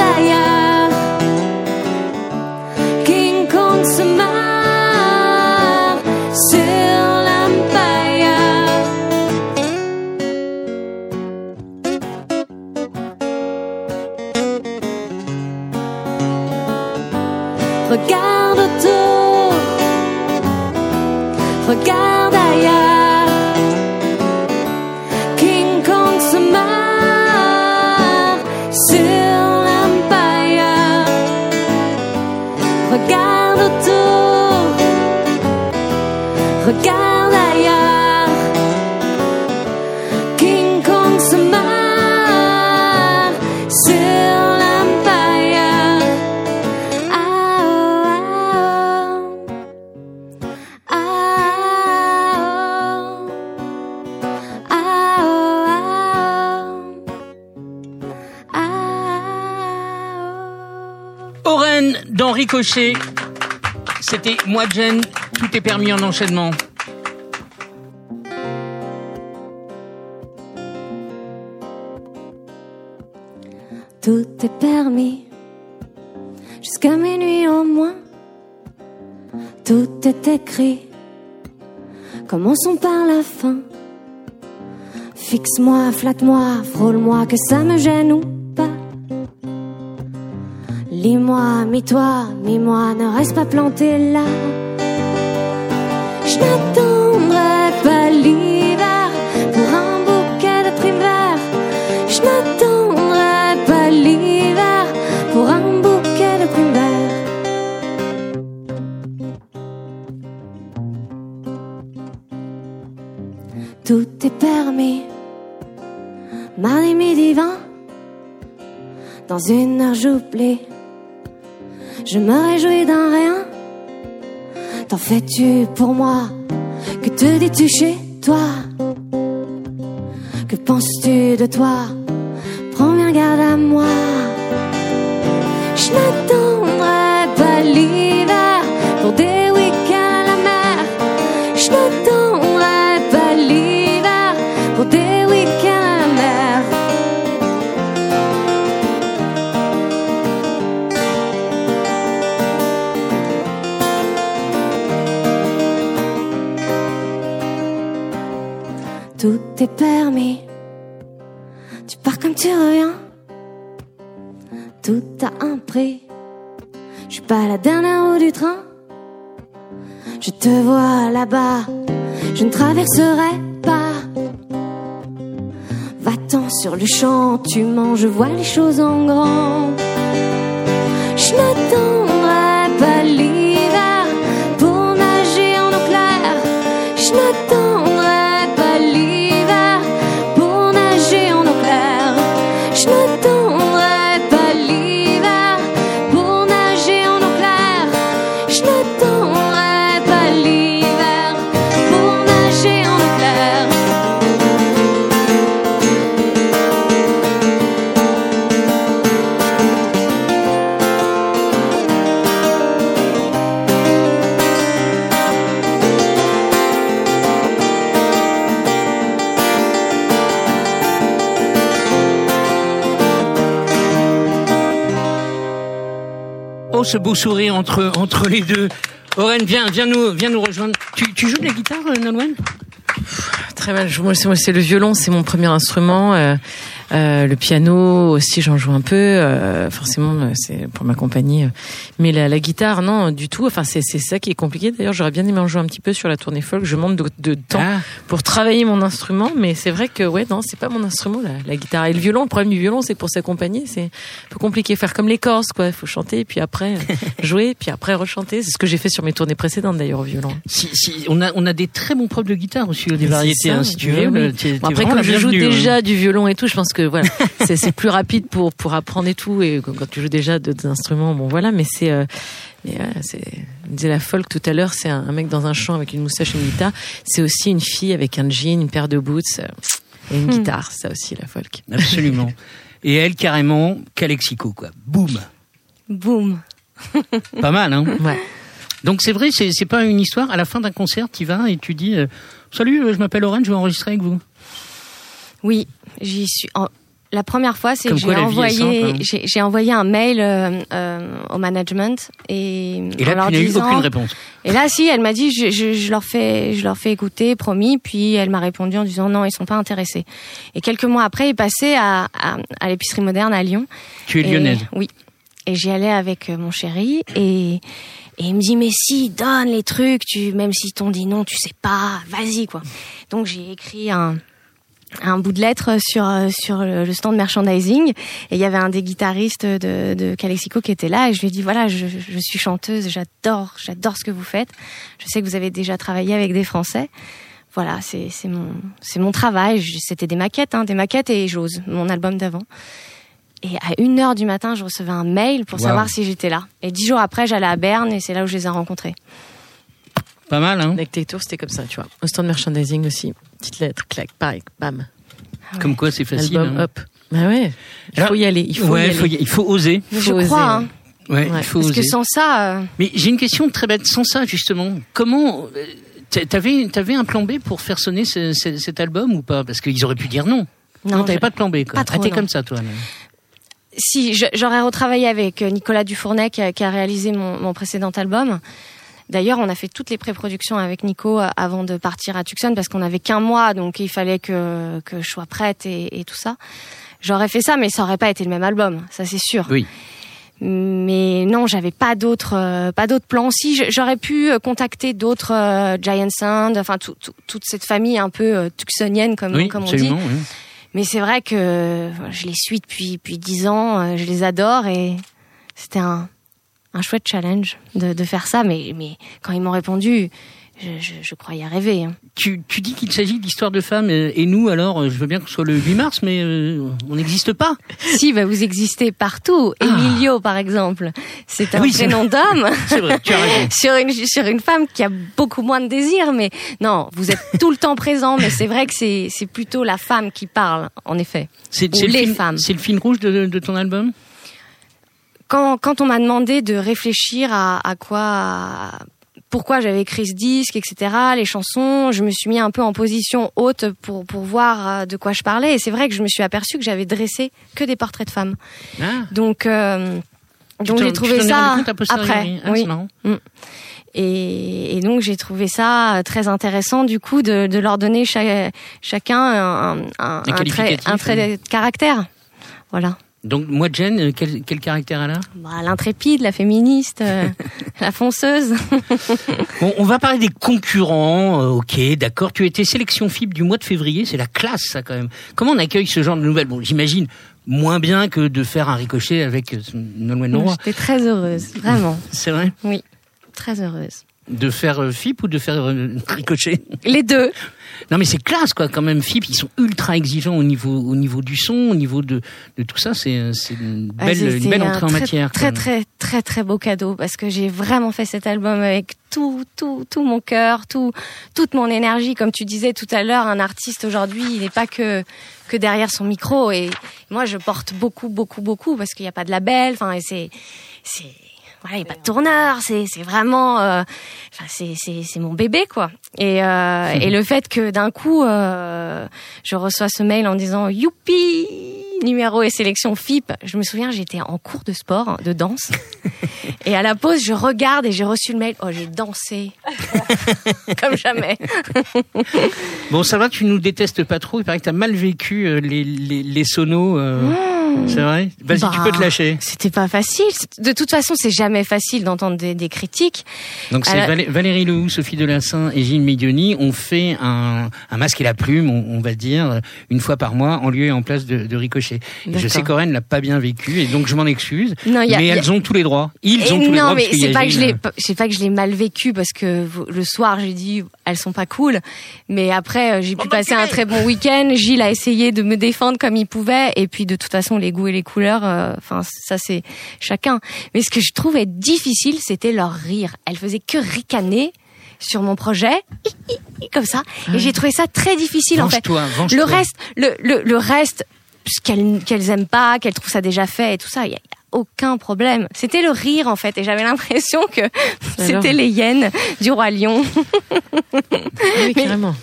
C'était moi, Jen. Tout est permis en enchaînement. Tout est permis jusqu'à minuit au moins. Tout est écrit. Commençons par la fin. Fixe-moi, flatte-moi, frôle-moi, que ça me gêne ou. Lis-moi, mis-toi, mis-moi, ne reste pas planté là. Je n'attendrai pas l'hiver pour un bouquet de primaire. Je n'attendrai pas l'hiver pour un bouquet de primaire. Tout est permis. Mardi midi vingt. Dans une heure j'oublie. Je me réjouis d'un rien. T'en fais-tu pour moi? Que te dis-tu toi? Que penses-tu de toi? t'es permis. Tu pars comme tu reviens. Tout a un prix. Je suis pas la dernière roue du train. Je te vois là-bas. Je ne traverserai pas. Va-t'en sur le champ, tu mens, je vois les choses en grand. Ce beau sourire entre, entre les deux. Oren, viens, viens nous, viens nous rejoindre. Tu, joues de la guitare, euh, Nolwenn? Très mal. Moi, c'est le violon, c'est mon premier instrument. Euh, le piano aussi, j'en joue un peu. euh, forcément, euh, c'est pour m'accompagner. euh. Mais la, la guitare, non, du tout. Enfin, c'est c'est ça qui est compliqué. D'ailleurs, j'aurais bien aimé en jouer un petit peu sur la tournée folk. Je manque de, de temps Ah. pour travailler mon instrument, mais c'est vrai que ouais, non, c'est pas mon instrument la, la guitare et le violon. Le problème du violon, c'est que pour s'accompagner, c'est un peu compliqué. Faire comme les Corses, quoi. Il faut chanter, puis après [laughs] jouer, puis après rechanter. C'est ce que j'ai fait sur mes tournées précédentes, d'ailleurs, au violon. Si, si, on a, on a des très bons profs de guitare aussi, des variétés, ça, hein, si tu veux. oui. Bon, après, comme je joue bienvenue, hein. déjà du violon et tout, je pense que voilà, [laughs] c'est plus rapide pour pour apprendre et tout. Et quand tu joues déjà d'autres instruments, bon voilà. Mais c'est euh, mais voilà, c'est on disait la folk tout à l'heure, c'est un, un mec dans un champ avec une moustache et une guitare. C'est aussi une fille avec un jean, une paire de boots euh, et une guitare. Ça aussi la folk. Absolument. Et elle, carrément, Calexico, quoi. Boum. Boum. Pas mal, hein Ouais. Donc c'est vrai, c'est c'est pas une histoire. À la fin d'un concert, tu vas et tu dis euh, Salut, euh, je m'appelle Oren, je vais enregistrer avec vous. Oui, j'y suis. en- La première fois, c'est que j'ai envoyé, hein. j'ai envoyé un mail euh, euh, au management et, Et en là, leur tu n'as eu disant. aucune réponse. Et là, si, elle m'a dit, je, je, je leur fais, je leur fais écouter, promis. Puis elle m'a répondu en disant non, ils sont pas intéressés. Et quelques mois après, il passait à, à, à l'épicerie moderne à Lyon. Tu es Et- lyonnaise. Oui. Et j'y allais avec euh, mon chéri et, et il me dit mais si donne les trucs, tu même si t'on dit non, tu sais pas, vas-y quoi. Donc j'ai écrit un un bout de lettre sur euh, sur le stand merchandising. Et il y avait un des guitaristes de, de Calexico qui était là et je lui ai dit voilà je, je suis chanteuse j'adore j'adore ce que vous faites. Je sais que vous avez déjà travaillé avec des Français. Voilà c'est c'est mon c'est mon travail. C'était des maquettes hein, des maquettes et j'ose mon album d'avant. Et à une heure du matin je recevais un mail pour Wow. savoir si j'étais là. Et dix jours après j'allais à Berne et c'est là où je les ai rencontrés Pas mal, hein Avec tes tours, c'était comme ça, tu vois. Au stand merchandising aussi, petite lettre, clac, pareil, bam, Comme quoi, c'est facile. album, hein. hop. Bah ouais. Il Alors, faut y aller. Il faut ouais, y aller. faut y- il faut oser. Mais Faut je oser, crois ouais. hein, Ouais, Ouais. il faut parce que sans ça euh, Mais j'ai une question très bête. Sans ça, justement, comment euh, t'a- t'avais t'avais un plan B pour faire sonner ce- ce- cet album ou pas? Parce qu'ils auraient pu dire non. non, Non, t'avais pas de plan B. Quoi. pas trop, Ah, t'es comme ça, toi. là. si je- j'aurais retravaillé avec euh, Nicolas Dufournet qui a, qui a réalisé mon, mon précédent album. D'ailleurs, on a fait toutes les pré-productions avec Nico euh, avant de partir à Tucson parce qu'on avait qu'un mois, donc il fallait que, que je sois prête et, et tout ça. J'aurais fait ça, mais ça aurait pas été le même album, ça c'est sûr. Oui. Mais non, j'avais pas d'autres, euh, pas d'autres plans. Si j'aurais pu euh, contacter d'autres euh, Giant Sound, enfin tout- tout- toute cette famille un peu euh, tucsonienne comme, Oui, comme on dit. oui. Mais c'est vrai que je les suis depuis depuis dix ans, je les adore et c'était un un chouette challenge de, de faire ça. Mais mais quand ils m'ont répondu, je, je, je croyais rêver. hein. Tu, tu dis qu'il s'agit d'histoire de femmes et nous alors je veux bien que ce soit le 8 mars mais euh, on n'existe pas. [laughs] si, bah, vous existez partout. Emilio, par exemple, c'est un Ah. Oui, prénom d'homme. [laughs] [laughs] Sur une sur une femme qui a beaucoup moins de désir mais non vous êtes tout le temps présent mais c'est vrai que c'est plutôt la femme qui parle en effet C'est le les femmes. C'est le fil rouge de, de ton album? Quand, quand on m'a demandé de réfléchir à, à quoi, pourquoi j'avais écrit ce disque, etc., les chansons, je me suis mis un peu en position haute pour, pour voir euh, de quoi je parlais. Et c'est vrai que je me suis aperçue que j'avais dressé que des portraits de femmes. Ah, Donc, euh, donc j'ai trouvé ça après. Ah, oui. marrant. Et, et donc j'ai trouvé ça très intéressant du coup de, de leur donner cha- chacun un, un, un, trait, trait de caractère. Voilà. Donc moi, Jen, euh, quel, quel caractère elle a? Bah, L'intrépide, la féministe, euh, [laughs] la fonceuse. [laughs] bon, On va parler des concurrents. Euh, ok, d'accord. Tu as été sélection FIB du mois de février. C'est la classe, ça, quand même. Comment on accueille ce genre de nouvelles? Bon, j'imagine moins bien que de faire un ricochet avec Nolwenn Leroy. J'étais très heureuse, vraiment. C'est vrai? Oui, très heureuse. De faire euh, FIP ou de faire euh, Ricochet Les deux. Non mais c'est classe quoi quand même FIP. Ils sont ultra exigeants au niveau au niveau du son au niveau de de tout ça. C'est euh, c'est une belle une belle entrée en très, matière. Très très très très beau cadeau parce que j'ai vraiment fait cet album avec tout tout tout mon cœur, tout toute mon énergie. Comme tu disais tout à l'heure un artiste aujourd'hui, il n'est pas que que derrière son micro. Et moi je porte beaucoup beaucoup beaucoup parce qu'il n'y a pas de label, enfin c'est voilà, il n'y a pas de tourneur, c'est c'est vraiment euh, enfin c'est c'est c'est mon bébé quoi. Et euh, [laughs] et le fait que d'un coup euh, je reçois ce mail en disant youpi numéro et sélection FIP. Je me souviens, j'étais en cours de sport, hein, de danse. [laughs] et à la pause, je regarde et j'ai reçu le mail. Oh, j'ai dansé. [laughs] Comme jamais. Bon ça va tu nous détestes pas trop il paraît que t'as mal vécu euh, les les les sonos euh, c'est vrai vas-y tu Bah, peux te lâcher. C'était pas facile. De toute façon, c'est jamais facile d'entendre des, des critiques. Donc c'est Alors- Valérie Lehoux, Sophie Delassin et Gilles Medioni ont fait un, un masque et la plume, on, on va dire, une fois par mois en lieu et en place de, de Ricochet. Et je sais qu'Oren l'a pas bien vécu et donc je m'en excuse. Non, il y a- mais il y a- elles ont tous les droits. Ils Et ont tous les non, droits. mais qu'il y c'est pas que je Gilles. l'ai, pas- c'est pas que je l'ai mal vécu parce que le soir j'ai dit elles sont pas cool, mais après euh, j'ai pu passer un très bon week-end. Gilles a essayé de me défendre comme il pouvait, et puis de toute façon les goûts et les couleurs, euh, enfin ça c'est chacun. Mais ce que je trouvais difficile, c'était leur rire. Elles faisaient que ricaner sur mon projet, [laughs] comme ça, et j'ai trouvé ça très difficile en fait. Le reste, le, le, le reste, ce qu'elles qu'elles aiment pas, qu'elles trouvent ça déjà fait et tout ça, il y a, y a aucun problème. C'était le rire en fait, et j'avais l'impression que [laughs] c'était les hyènes du roi lion. Oui, carrément.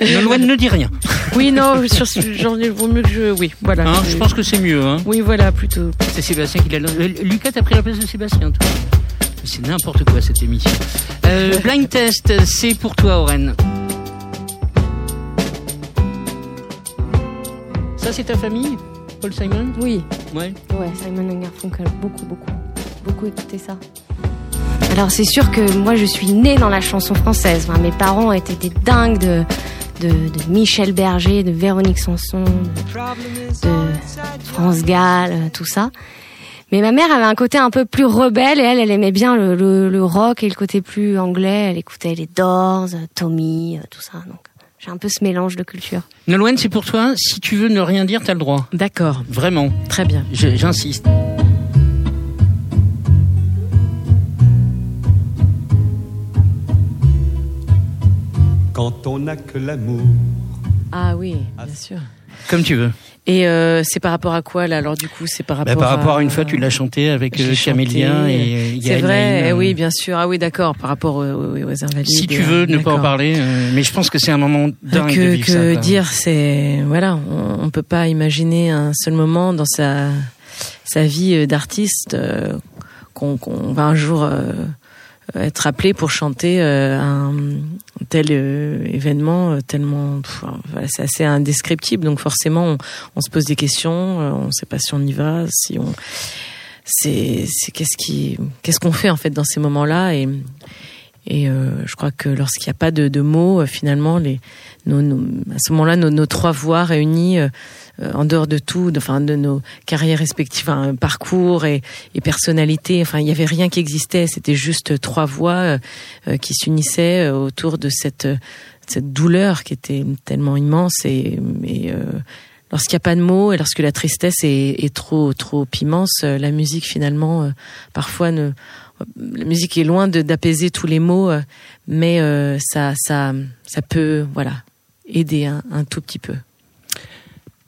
Nolwenn ne dit rien. Oui, non, sur ce genre, il vaut mieux que je. Oui, voilà. Hein, je pense que c'est mieux. Hein. Oui, voilà, plutôt. C'est Sébastien qui l'a. Euh, Lucas, t'as pris la place de Sébastien, toi. C'est n'importe quoi cette émission. Euh, [laughs] blind test, c'est pour toi, Oren. Ça, c'est ta famille, Paul Simon Oui, Ouais. ouais, Simon Garfunkel, beaucoup, beaucoup, beaucoup écouté ça. Alors c'est sûr que moi je suis née dans la chanson française. Enfin, mes parents étaient des dingues de, de, de Michel Berger, de Véronique Sanson, de, de France Gall, euh, tout ça. Mais ma mère avait un côté un peu plus rebelle et elle, elle aimait bien le, le, le rock et le côté plus anglais. Elle écoutait les Doors, euh, Tommy, euh, tout ça. Donc j'ai un peu ce mélange de culture. Nolwenn, c'est pour toi. Si tu veux ne rien dire, t'as le droit. D'accord, Vraiment. très bien. J'insiste. quand on n'a que l'amour. Ah oui, bien sûr. Comme tu veux. Et euh, c'est par rapport à quoi là? Alors du coup, c'est par rapport Bah, par rapport à à une fois, tu l'as chanté avec euh, chanté, Camélia et euh, C'est vrai, eh oui, bien sûr. Ah oui, d'accord. Par rapport aux, invalides. Si tu euh, veux ne pas en parler, euh, mais je pense que c'est un moment dingue de que, vivre que ça. dire, c'est voilà, on, on peut pas imaginer un seul moment dans sa sa vie euh, d'artiste euh, qu'on va un jour euh, être appelé pour chanter euh, un tel euh, événement euh, tellement voilà, c'est assez indescriptible. Donc forcément on, on se pose des questions euh, on sait pas si on y va si on c'est qu'est-ce qui qu'est-ce qu'on fait en fait dans ces moments-là. Et et euh, je crois que lorsqu'il n'y a pas de, de mots, euh, finalement, les, nos, nos- à ce moment-là, nos, nos trois voix réunies, euh, euh, en dehors de tout, de, enfin, de nos carrières respectives, enfin, parcours et, et personnalité, enfin, il n'y avait rien qui existait. C'était juste trois voix euh, euh, qui s'unissaient euh, autour de cette, euh, cette douleur qui était tellement immense et, et euh, lorsqu'il n'y a pas de mots et lorsque la tristesse est, est trop trop immense, euh, la musique finalement euh, parfois ne la musique est loin d'apaiser tous les mots, euh, mais euh, ça ça ça peut voilà aider un, un tout petit peu.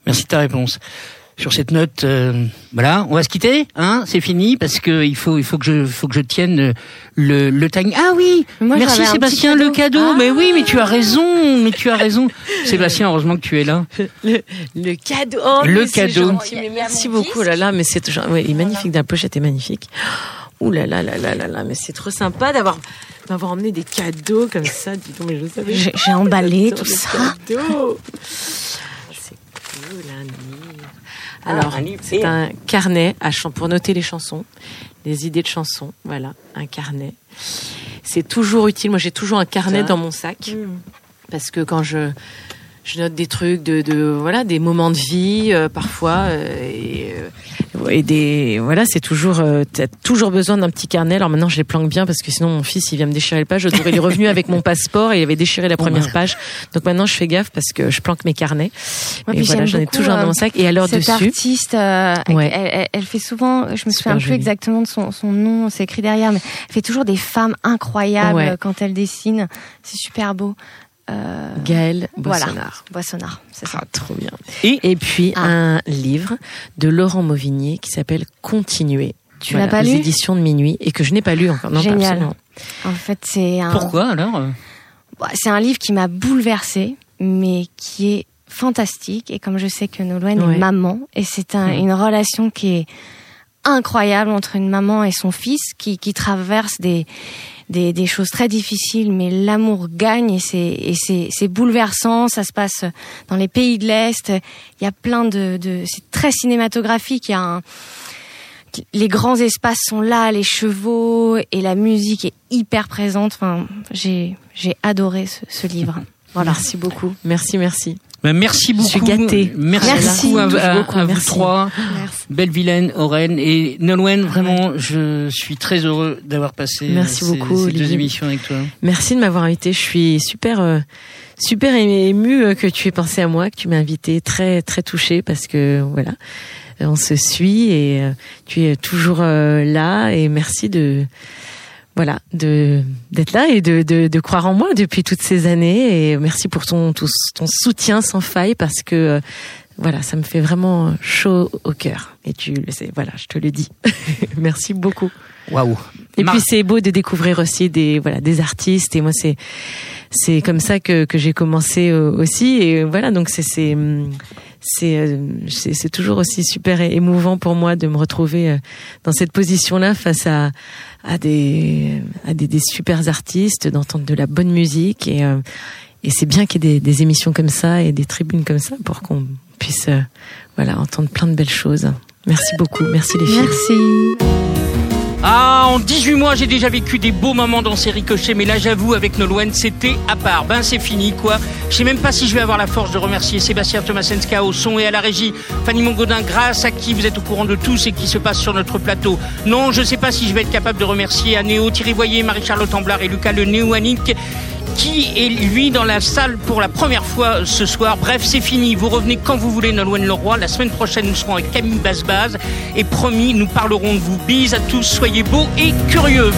Merci de ta réponse. Sur cette note, euh, voilà, on va se quitter, hein C'est fini parce que il faut, il faut que je, faut que je tienne euh, le, le timing. Ah oui, Moi, merci Sébastien, le cadeau. Ah. Mais oui, mais tu as raison, mais tu as raison. [laughs] Sébastien, heureusement que tu es là. Le, le cadeau, oh, Le cadeau. gentil, mais merci beaucoup. Là là, mais c'est genre, ouais, il est magnifique. La pochette est magnifique. Ouh là là là là là là, mais c'est trop sympa d'avoir m'avoir emmené des cadeaux comme ça. Dis donc, mais je savais. J'ai j'ai emballé tout ça. Un livre. Alors, c'est un carnet à chan- pour noter les chansons, les idées de chansons. Voilà, un carnet. C'est toujours utile. Moi, j'ai toujours un carnet dans mon sac parce que quand je je note des trucs de, de voilà des moments de vie euh, parfois euh, et, euh, et des voilà c'est toujours euh, t'as toujours besoin d'un petit carnet alors maintenant je les planque bien parce que sinon mon fils il vient me déchirer le page il est revenu avec mon passeport et il avait déchiré la première ouais. page donc maintenant je fais gaffe parce que je planque mes carnets Ouais, et puis voilà j'en ai toujours euh, dans mon sac et alors Cette dessus artiste, euh, Ouais. elle, elle- elle fait souvent, je me Super souviens plus exactement de son, son nom, c'est écrit derrière, mais elle fait toujours des femmes incroyables Ouais. euh, quand elle dessine. C'est super beau. Euh, Gaël voilà. Boissonnard, c'est ça. Ah, trop bien. Et- Et puis Ah. un livre de Laurent Mauvignier qui s'appelle Continuer. Tu l'as pas lu éditions de minuit et que je n'ai pas lu encore. Non, Génial. absolument. En fait, c'est un, Pourquoi alors Bah, c'est un livre qui m'a bouleversée, mais qui est fantastique. Et comme je sais que Nolwenn Ouais. est maman, et c'est un- une relation qui est incroyable entre une maman et son fils, qui, qui traverse des, des, des choses très difficiles, mais l'amour gagne et c'est bouleversant. Ça se passe dans les pays de l'Est. Il y a plein de, de c'est très cinématographique. Il y a un les grands espaces sont là, les chevaux et la musique est hyper présente. Enfin, j'ai j'ai adoré ce, ce livre. [laughs] Voilà. Merci beaucoup. Merci, merci. Ben, merci beaucoup. suis gâtée. Merci, Merci. beaucoup à, à- beaucoup, à vous merci. trois. Merci. Belle Vilaine, Oren et Nolwenn. Vraiment, je suis très heureux d'avoir passé Merci euh, ces, beaucoup, ces deux émissions avec toi. Merci de m'avoir invité. Je suis super, euh, super émue euh, que tu aies pensé à moi, que tu m'as invité. Très, très touchée parce que voilà, on se suit et tu es toujours là. Et merci de, voilà, de d'être là et de, de, de croire en moi depuis toutes ces années. Et merci pour ton, ton, ton soutien sans faille parce que euh, voilà, ça me fait vraiment chaud au cœur. Et tu le sais, voilà, je te le dis. [laughs] merci beaucoup. Waouh. Et Mar- puis c'est beau de découvrir aussi des voilà des artistes et moi c'est c'est comme ça que que j'ai commencé euh, aussi et voilà donc c'est c'est hum, c'est euh, c'est c'est toujours aussi super émouvant pour moi de me retrouver euh, dans cette position là face à à des à des, des super artistes d'entendre de la bonne musique et euh, et c'est bien qu'il y ait des, des émissions comme ça et des tribunes comme ça pour qu'on puisse voilà entendre plein de belles choses. Merci beaucoup, merci les filles. Merci. Ah, en 18 mois, j'ai déjà vécu des beaux moments dans ces ricochets, mais là, j'avoue, avec Nolwenn, c'était à part. Ben, c'est fini, quoi. Je sais même pas si je vais avoir la force de remercier Sébastien Tomasenska au son et à la régie, Fanny Mongodin, grâce à qui vous êtes au courant de tout ce qui se passe sur notre plateau. Non, je sais pas si je vais être capable de remercier Anéo, Thierry Voyer, Marie-Charlotte Amblard et Lucas Le Néoanique qui est lui dans la salle pour la première fois ce soir. Bref, c'est fini. Vous revenez quand vous voulez, Nolwenn Leroy. La semaine prochaine, nous serons avec Camille Basbaz. Et promis, nous parlerons de vous. Bise à tous, soyez beaux et curieux.